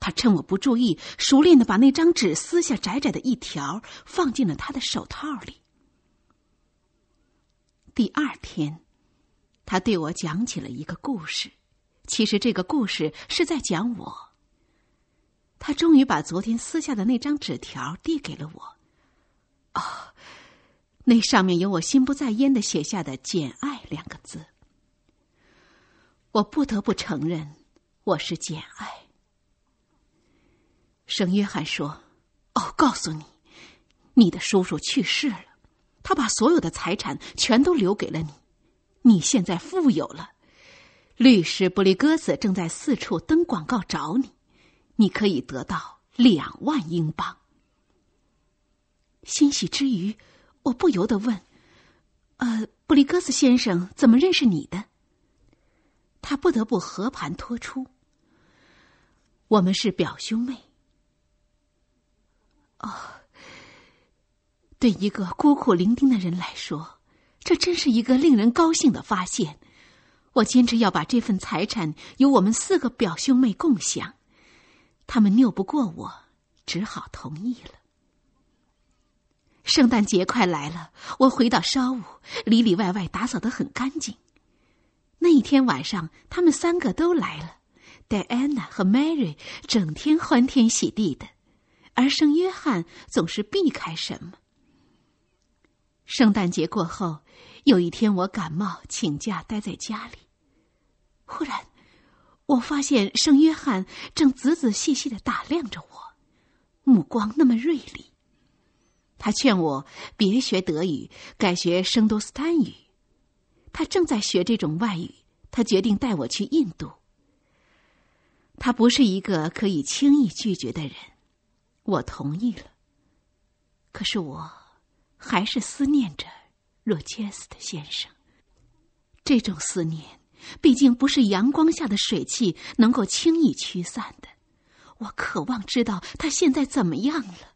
他趁我不注意，熟练的把那张纸撕下窄窄的一条，放进了他的手套里。第二天，他对我讲起了一个故事，其实这个故事是在讲我。他终于把昨天撕下的那张纸条递给了我。哦，那上面有我心不在焉的写下的“简爱”两个字。我不得不承认，我是简爱。圣约翰说：“哦，告诉你，你的叔叔去世了，他把所有的财产全都留给了你。你现在富有了，律师布利戈斯正在四处登广告找你，你可以得到两万英镑。”欣喜之余，我不由得问：“呃，布里戈斯先生怎么认识你的？”他不得不和盘托出：“我们是表兄妹。”哦，对一个孤苦伶仃的人来说，这真是一个令人高兴的发现。我坚持要把这份财产由我们四个表兄妹共享，他们拗不过我，只好同意了。圣诞节快来了，我回到烧屋，里里外外打扫得很干净。那一天晚上，他们三个都来了，戴安娜和 Mary 整天欢天喜地的。而圣约翰总是避开什么。圣诞节过后，有一天我感冒请假待在家里，忽然我发现圣约翰正仔仔细细的打量着我，目光那么锐利。他劝我别学德语，改学圣多斯坦语。他正在学这种外语，他决定带我去印度。他不是一个可以轻易拒绝的人。我同意了，可是我还是思念着若切斯特先生。这种思念，毕竟不是阳光下的水汽能够轻易驱散的。我渴望知道他现在怎么样了。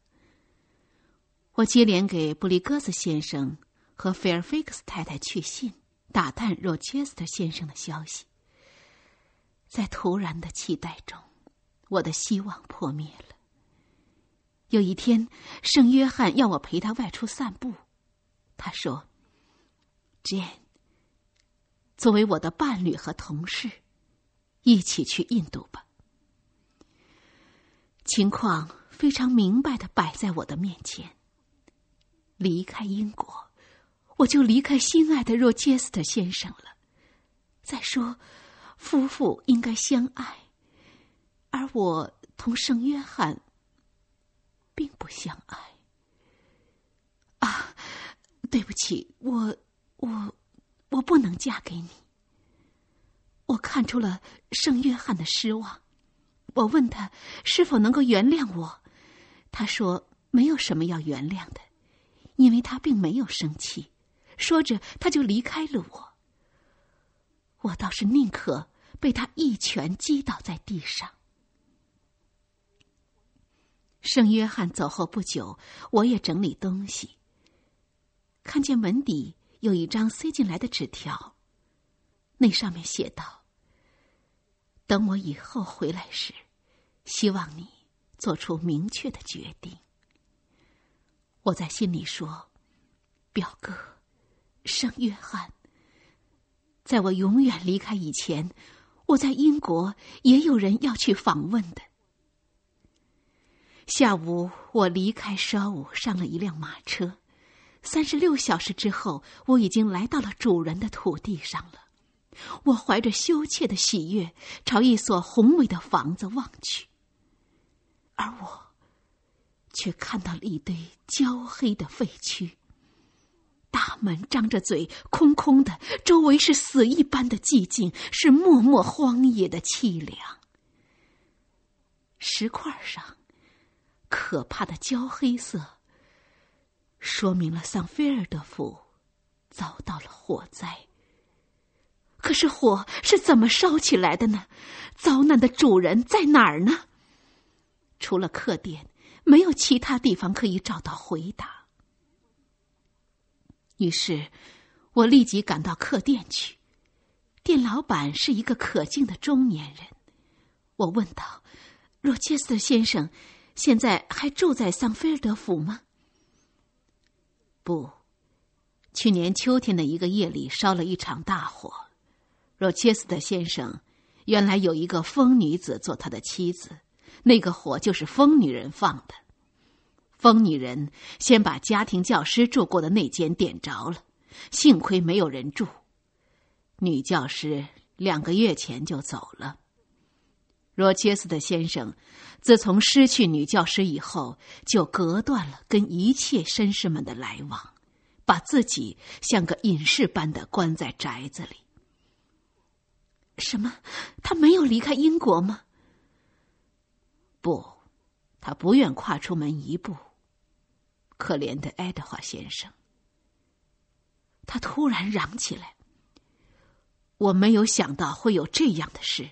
我接连给布里戈斯先生和菲尔菲克斯太太去信，打探若切斯特先生的消息。在突然的期待中，我的希望破灭了。有一天，圣约翰要我陪他外出散步。他说：“Jane，作为我的伴侣和同事，一起去印度吧。”情况非常明白的摆在我的面前。离开英国，我就离开心爱的若杰斯特先生了。再说，夫妇应该相爱，而我同圣约翰。并不相爱。啊，对不起，我我我不能嫁给你。我看出了圣约翰的失望。我问他是否能够原谅我，他说没有什么要原谅的，因为他并没有生气。说着，他就离开了我。我倒是宁可被他一拳击倒在地上。圣约翰走后不久，我也整理东西。看见门底有一张塞进来的纸条，那上面写道：“等我以后回来时，希望你做出明确的决定。”我在心里说：“表哥，圣约翰，在我永远离开以前，我在英国也有人要去访问的。”下午，我离开烧屋，上了一辆马车。三十六小时之后，我已经来到了主人的土地上了。我怀着羞怯的喜悦，朝一所宏伟的房子望去，而我却看到了一堆焦黑的废墟。大门张着嘴，空空的，周围是死一般的寂静，是漠漠荒野的凄凉。石块上。可怕的焦黑色，说明了桑菲尔德府遭到了火灾。可是火是怎么烧起来的呢？遭难的主人在哪儿呢？除了客店，没有其他地方可以找到回答。于是，我立即赶到客店去。店老板是一个可敬的中年人。我问道：“若切斯特先生。”现在还住在桑菲尔德府吗？不，去年秋天的一个夜里烧了一场大火。若切斯特先生原来有一个疯女子做他的妻子，那个火就是疯女人放的。疯女人先把家庭教师住过的那间点着了，幸亏没有人住。女教师两个月前就走了。若切斯特先生。自从失去女教师以后，就隔断了跟一切绅士们的来往，把自己像个隐士般的关在宅子里。什么？他没有离开英国吗？不，他不愿跨出门一步。可怜的爱德华先生。他突然嚷起来：“我没有想到会有这样的事。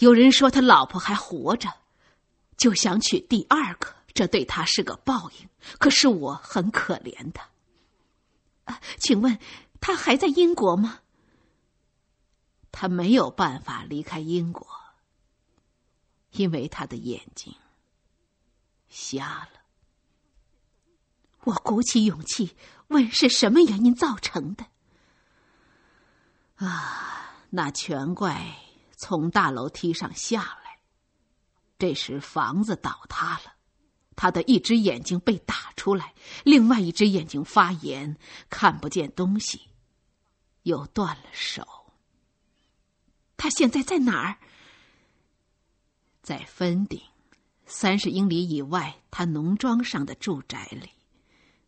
有人说他老婆还活着，就想娶第二个，这对他是个报应。可是我很可怜他。啊，请问他还在英国吗？他没有办法离开英国，因为他的眼睛瞎了。我鼓起勇气问：“是什么原因造成的？”啊，那全怪从大楼梯上下来，这时房子倒塌了，他的一只眼睛被打出来，另外一只眼睛发炎，看不见东西，又断了手。他现在在哪儿？在芬顶，三十英里以外，他农庄上的住宅里。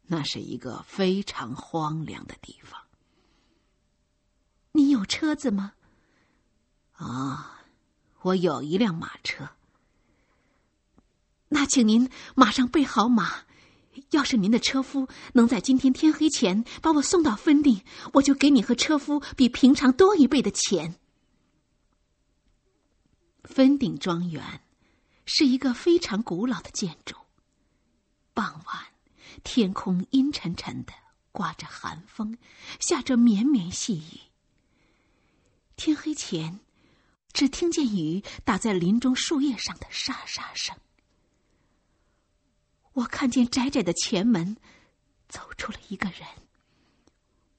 那是一个非常荒凉的地方。你有车子吗？啊，我有一辆马车。那请您马上备好马。要是您的车夫能在今天天黑前把我送到芬定，我就给你和车夫比平常多一倍的钱。芬定庄园是一个非常古老的建筑。傍晚。天空阴沉沉的，刮着寒风，下着绵绵细雨。天黑前，只听见雨打在林中树叶上的沙沙声。我看见窄窄的前门，走出了一个人。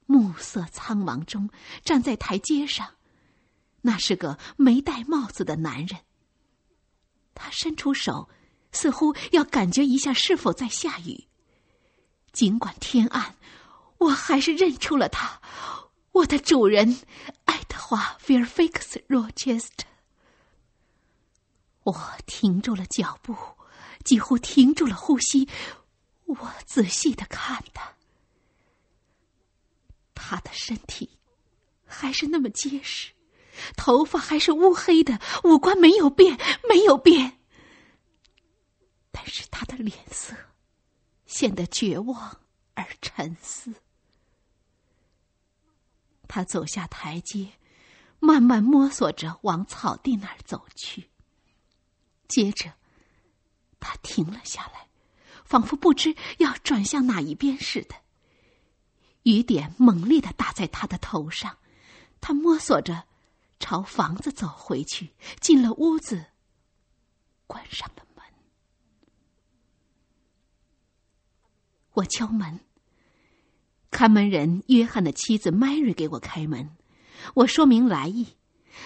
暮色苍茫中，站在台阶上，那是个没戴帽子的男人。他伸出手，似乎要感觉一下是否在下雨。尽管天暗，我还是认出了他，我的主人，爱德华·菲尔菲克斯·罗切斯特。我停住了脚步，几乎停住了呼吸。我仔细的看他，他的身体还是那么结实，头发还是乌黑的，五官没有变，没有变。但是他的脸色……显得绝望而沉思。他走下台阶，慢慢摸索着往草地那儿走去。接着，他停了下来，仿佛不知要转向哪一边似的。雨点猛烈的打在他的头上，他摸索着朝房子走回去，进了屋子，关上了门。我敲门。看门人约翰的妻子 Mary 给我开门，我说明来意。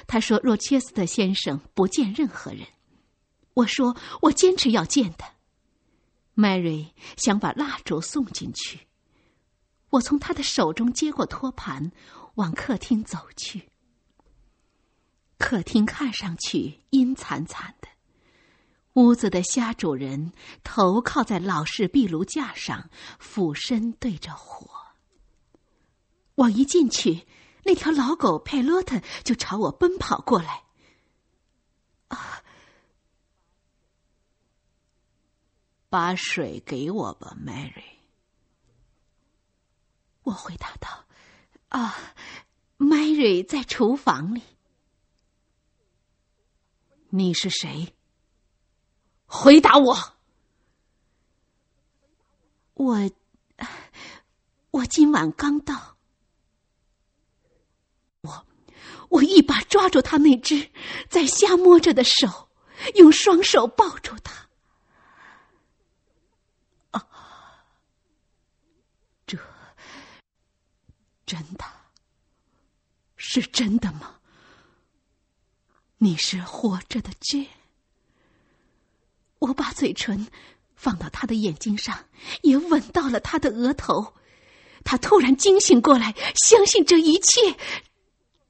他说：“若切斯特先生不见任何人。”我说：“我坚持要见他。”Mary 想把蜡烛送进去，我从他的手中接过托盘，往客厅走去。客厅看上去阴惨惨的。屋子的虾主人头靠在老式壁炉架上，俯身对着火。我一进去，那条老狗佩洛特就朝我奔跑过来。啊！把水给我吧，Mary。我回答道：“啊，Mary 在厨房里。”你是谁？回答我！我，我今晚刚到。我，我一把抓住他那只在瞎摸着的手，用双手抱住他。啊，这真的，是真的吗？你是活着的 j 我把嘴唇放到他的眼睛上，也吻到了他的额头。他突然惊醒过来，相信这一切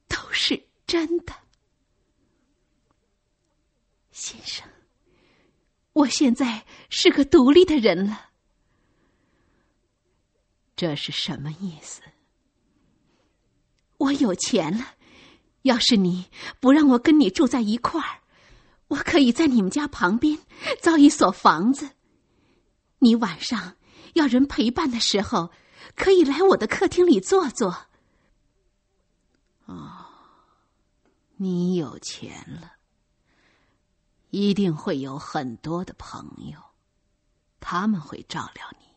都是真的。先生，我现在是个独立的人了。这是什么意思？我有钱了。要是你不让我跟你住在一块儿。我可以在你们家旁边造一所房子，你晚上要人陪伴的时候，可以来我的客厅里坐坐。哦，你有钱了，一定会有很多的朋友，他们会照料你，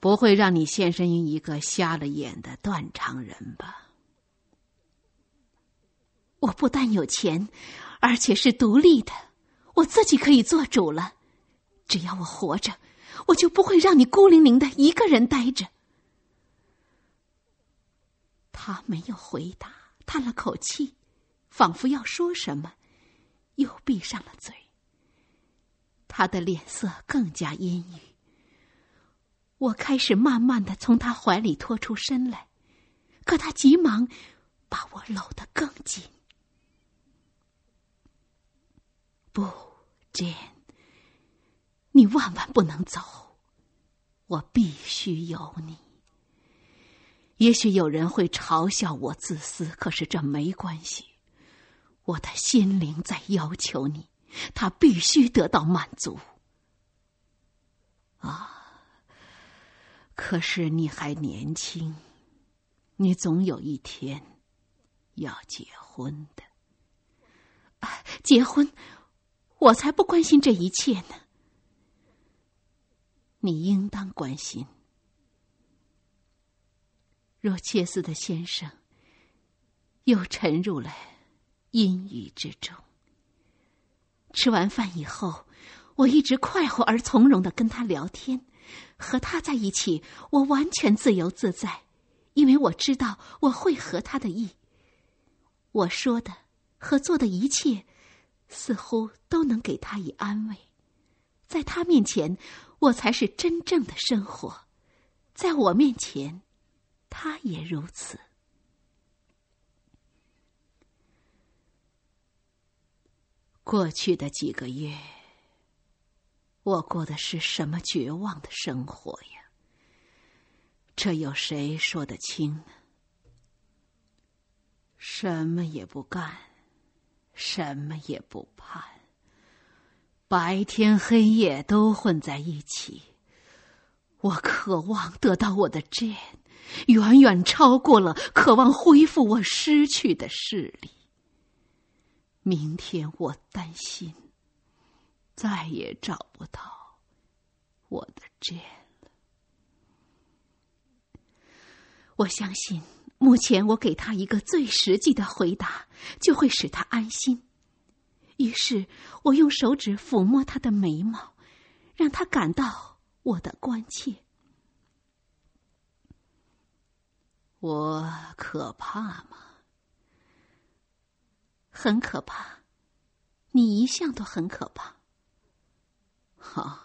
不会让你献身于一个瞎了眼的断肠人吧？我不但有钱，而且是独立的，我自己可以做主了。只要我活着，我就不会让你孤零零的一个人待着。他没有回答，叹了口气，仿佛要说什么，又闭上了嘴。他的脸色更加阴郁。我开始慢慢的从他怀里拖出身来，可他急忙把我搂得更紧。不，Jane，你万万不能走，我必须有你。也许有人会嘲笑我自私，可是这没关系。我的心灵在要求你，他必须得到满足。啊，可是你还年轻，你总有一天要结婚的。啊，结婚。我才不关心这一切呢。你应当关心。若切斯的先生又沉入了阴雨之中。吃完饭以后，我一直快活而从容的跟他聊天，和他在一起，我完全自由自在，因为我知道我会合他的意。我说的和做的一切。似乎都能给他以安慰，在他面前，我才是真正的生活；在我面前，他也如此。过去的几个月，我过的是什么绝望的生活呀？这有谁说得清呢？什么也不干。什么也不盼，白天黑夜都混在一起。我渴望得到我的 Jane，远远超过了渴望恢复我失去的视力。明天我担心再也找不到我的 Jane 了。我相信。目前，我给他一个最实际的回答，就会使他安心。于是我用手指抚摸他的眉毛，让他感到我的关切。我可怕吗？很可怕，你一向都很可怕。好，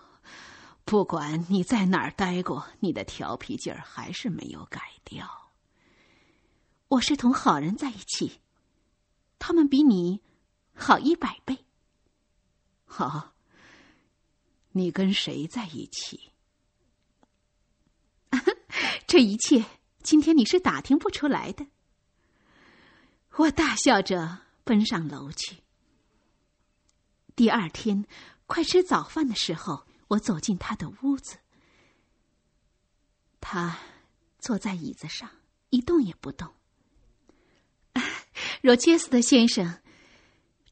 不管你在哪儿待过，你的调皮劲儿还是没有改掉。我是同好人在一起，他们比你好一百倍。好，你跟谁在一起？这一切今天你是打听不出来的。我大笑着奔上楼去。第二天，快吃早饭的时候，我走进他的屋子，他坐在椅子上，一动也不动。罗切斯特先生，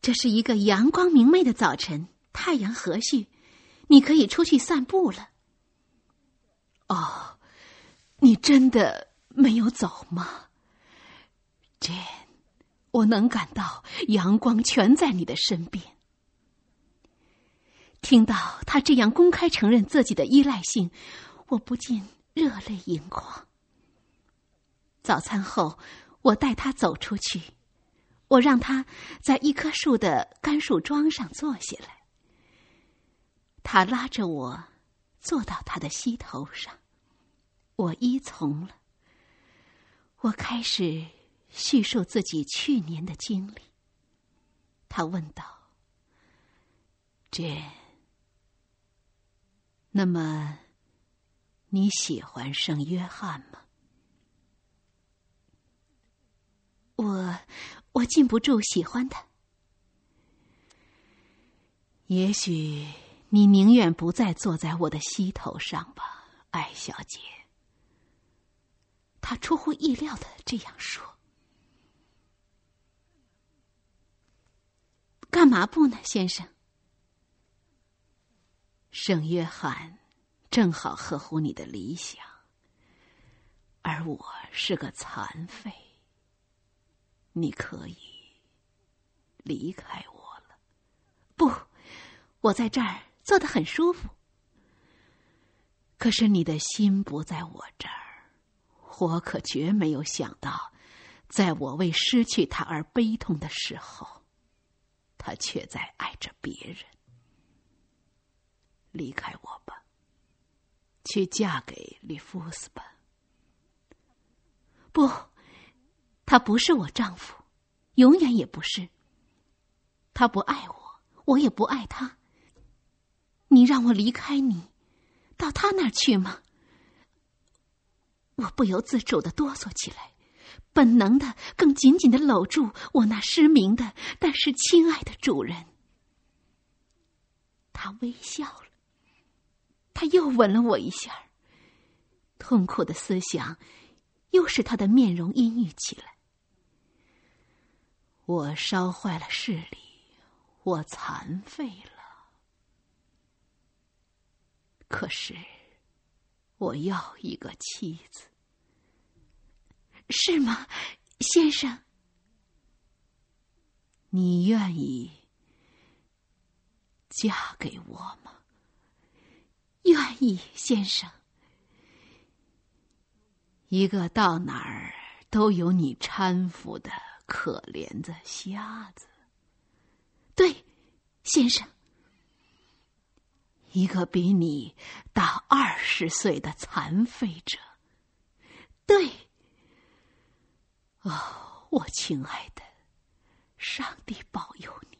这是一个阳光明媚的早晨，太阳和煦，你可以出去散步了。哦，你真的没有走吗，Jane？我能感到阳光全在你的身边。听到他这样公开承认自己的依赖性，我不禁热泪盈眶。早餐后，我带他走出去。我让他在一棵树的干树桩上坐下来，他拉着我坐到他的膝头上，我依从了。我开始叙述自己去年的经历。他问道这那么你喜欢圣约翰吗？”我。我禁不住喜欢他。也许你宁愿不再坐在我的膝头上吧，艾小姐。他出乎意料的这样说。干嘛不呢，先生？圣约翰正好合乎你的理想，而我是个残废。你可以离开我了。不，我在这儿坐得很舒服。可是你的心不在我这儿，我可绝没有想到，在我为失去他而悲痛的时候。他却在爱着别人。离开我吧，去嫁给利夫斯吧。不，他不是我丈夫，永远也不是。他不爱我，我也不爱他。你让我离开你，到他那儿去吗？我不由自主的哆嗦起来。本能的，更紧紧的搂住我那失明的，但是亲爱的主人。他微笑了，他又吻了我一下。痛苦的思想，又使他的面容阴郁起来。我烧坏了视力，我残废了。可是，我要一个妻子。是吗，先生？你愿意嫁给我吗？愿意，先生。一个到哪儿都有你搀扶的可怜的瞎子。对，先生。一个比你大二十岁的残废者。对。哦，我亲爱的，上帝保佑你，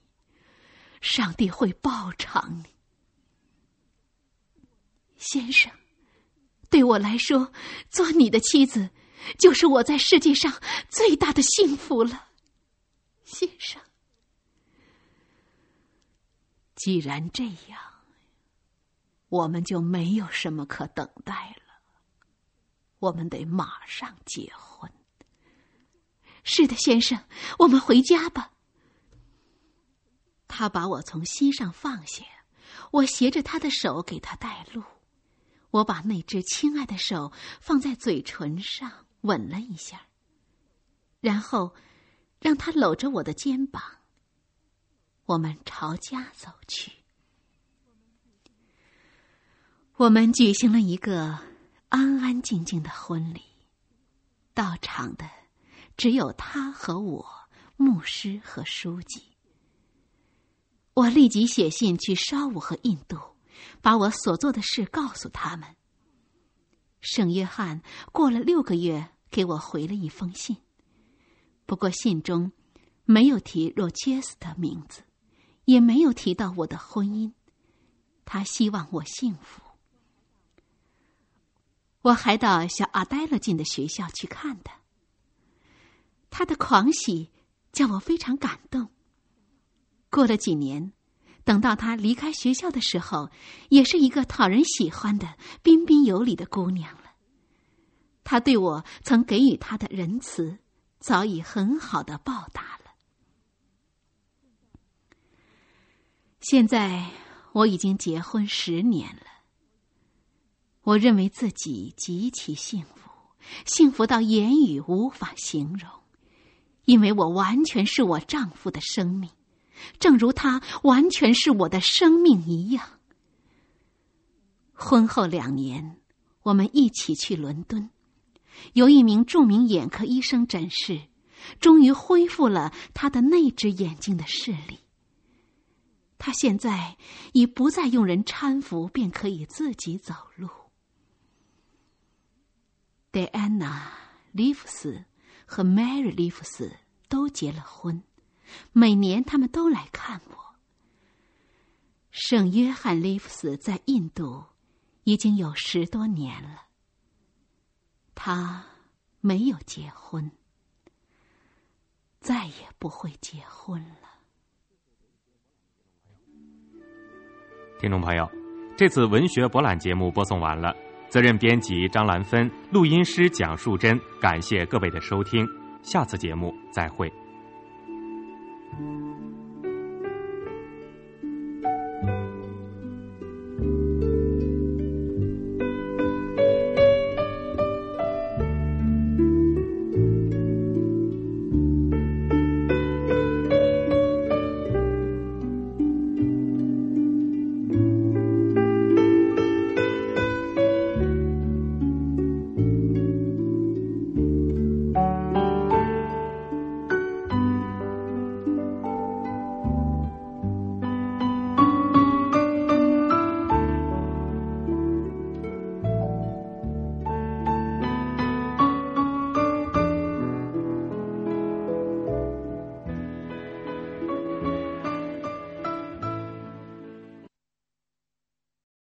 上帝会报偿你，先生。对我来说，做你的妻子，就是我在世界上最大的幸福了，先生。既然这样，我们就没有什么可等待了，我们得马上结婚。是的，先生，我们回家吧。他把我从膝上放下，我携着他的手给他带路。我把那只亲爱的手放在嘴唇上吻了一下，然后让他搂着我的肩膀。我们朝家走去。我们举行了一个安安静静的婚礼，到场的。只有他和我，牧师和书记。我立即写信去烧武和印度，把我所做的事告诉他们。圣约翰过了六个月给我回了一封信，不过信中没有提若切斯的名字，也没有提到我的婚姻。他希望我幸福。我还到小阿黛勒进的学校去看他。他的狂喜叫我非常感动。过了几年，等到他离开学校的时候，也是一个讨人喜欢的、彬彬有礼的姑娘了。他对我曾给予他的仁慈，早已很好的报答了。现在我已经结婚十年了，我认为自己极其幸福，幸福到言语无法形容。因为我完全是我丈夫的生命，正如他完全是我的生命一样。婚后两年，我们一起去伦敦，由一名著名眼科医生诊视，终于恢复了他的那只眼睛的视力。他现在已不再用人搀扶，便可以自己走路。戴安娜·利弗斯。和 Mary 利弗斯都结了婚，每年他们都来看我。圣约翰利弗斯在印度已经有十多年了，他没有结婚，再也不会结婚了。听众朋友，这次文学博览节目播送完了，责任编辑张兰芬，录音师蒋树珍，感谢各位的收听，下次节目再会。Thank you.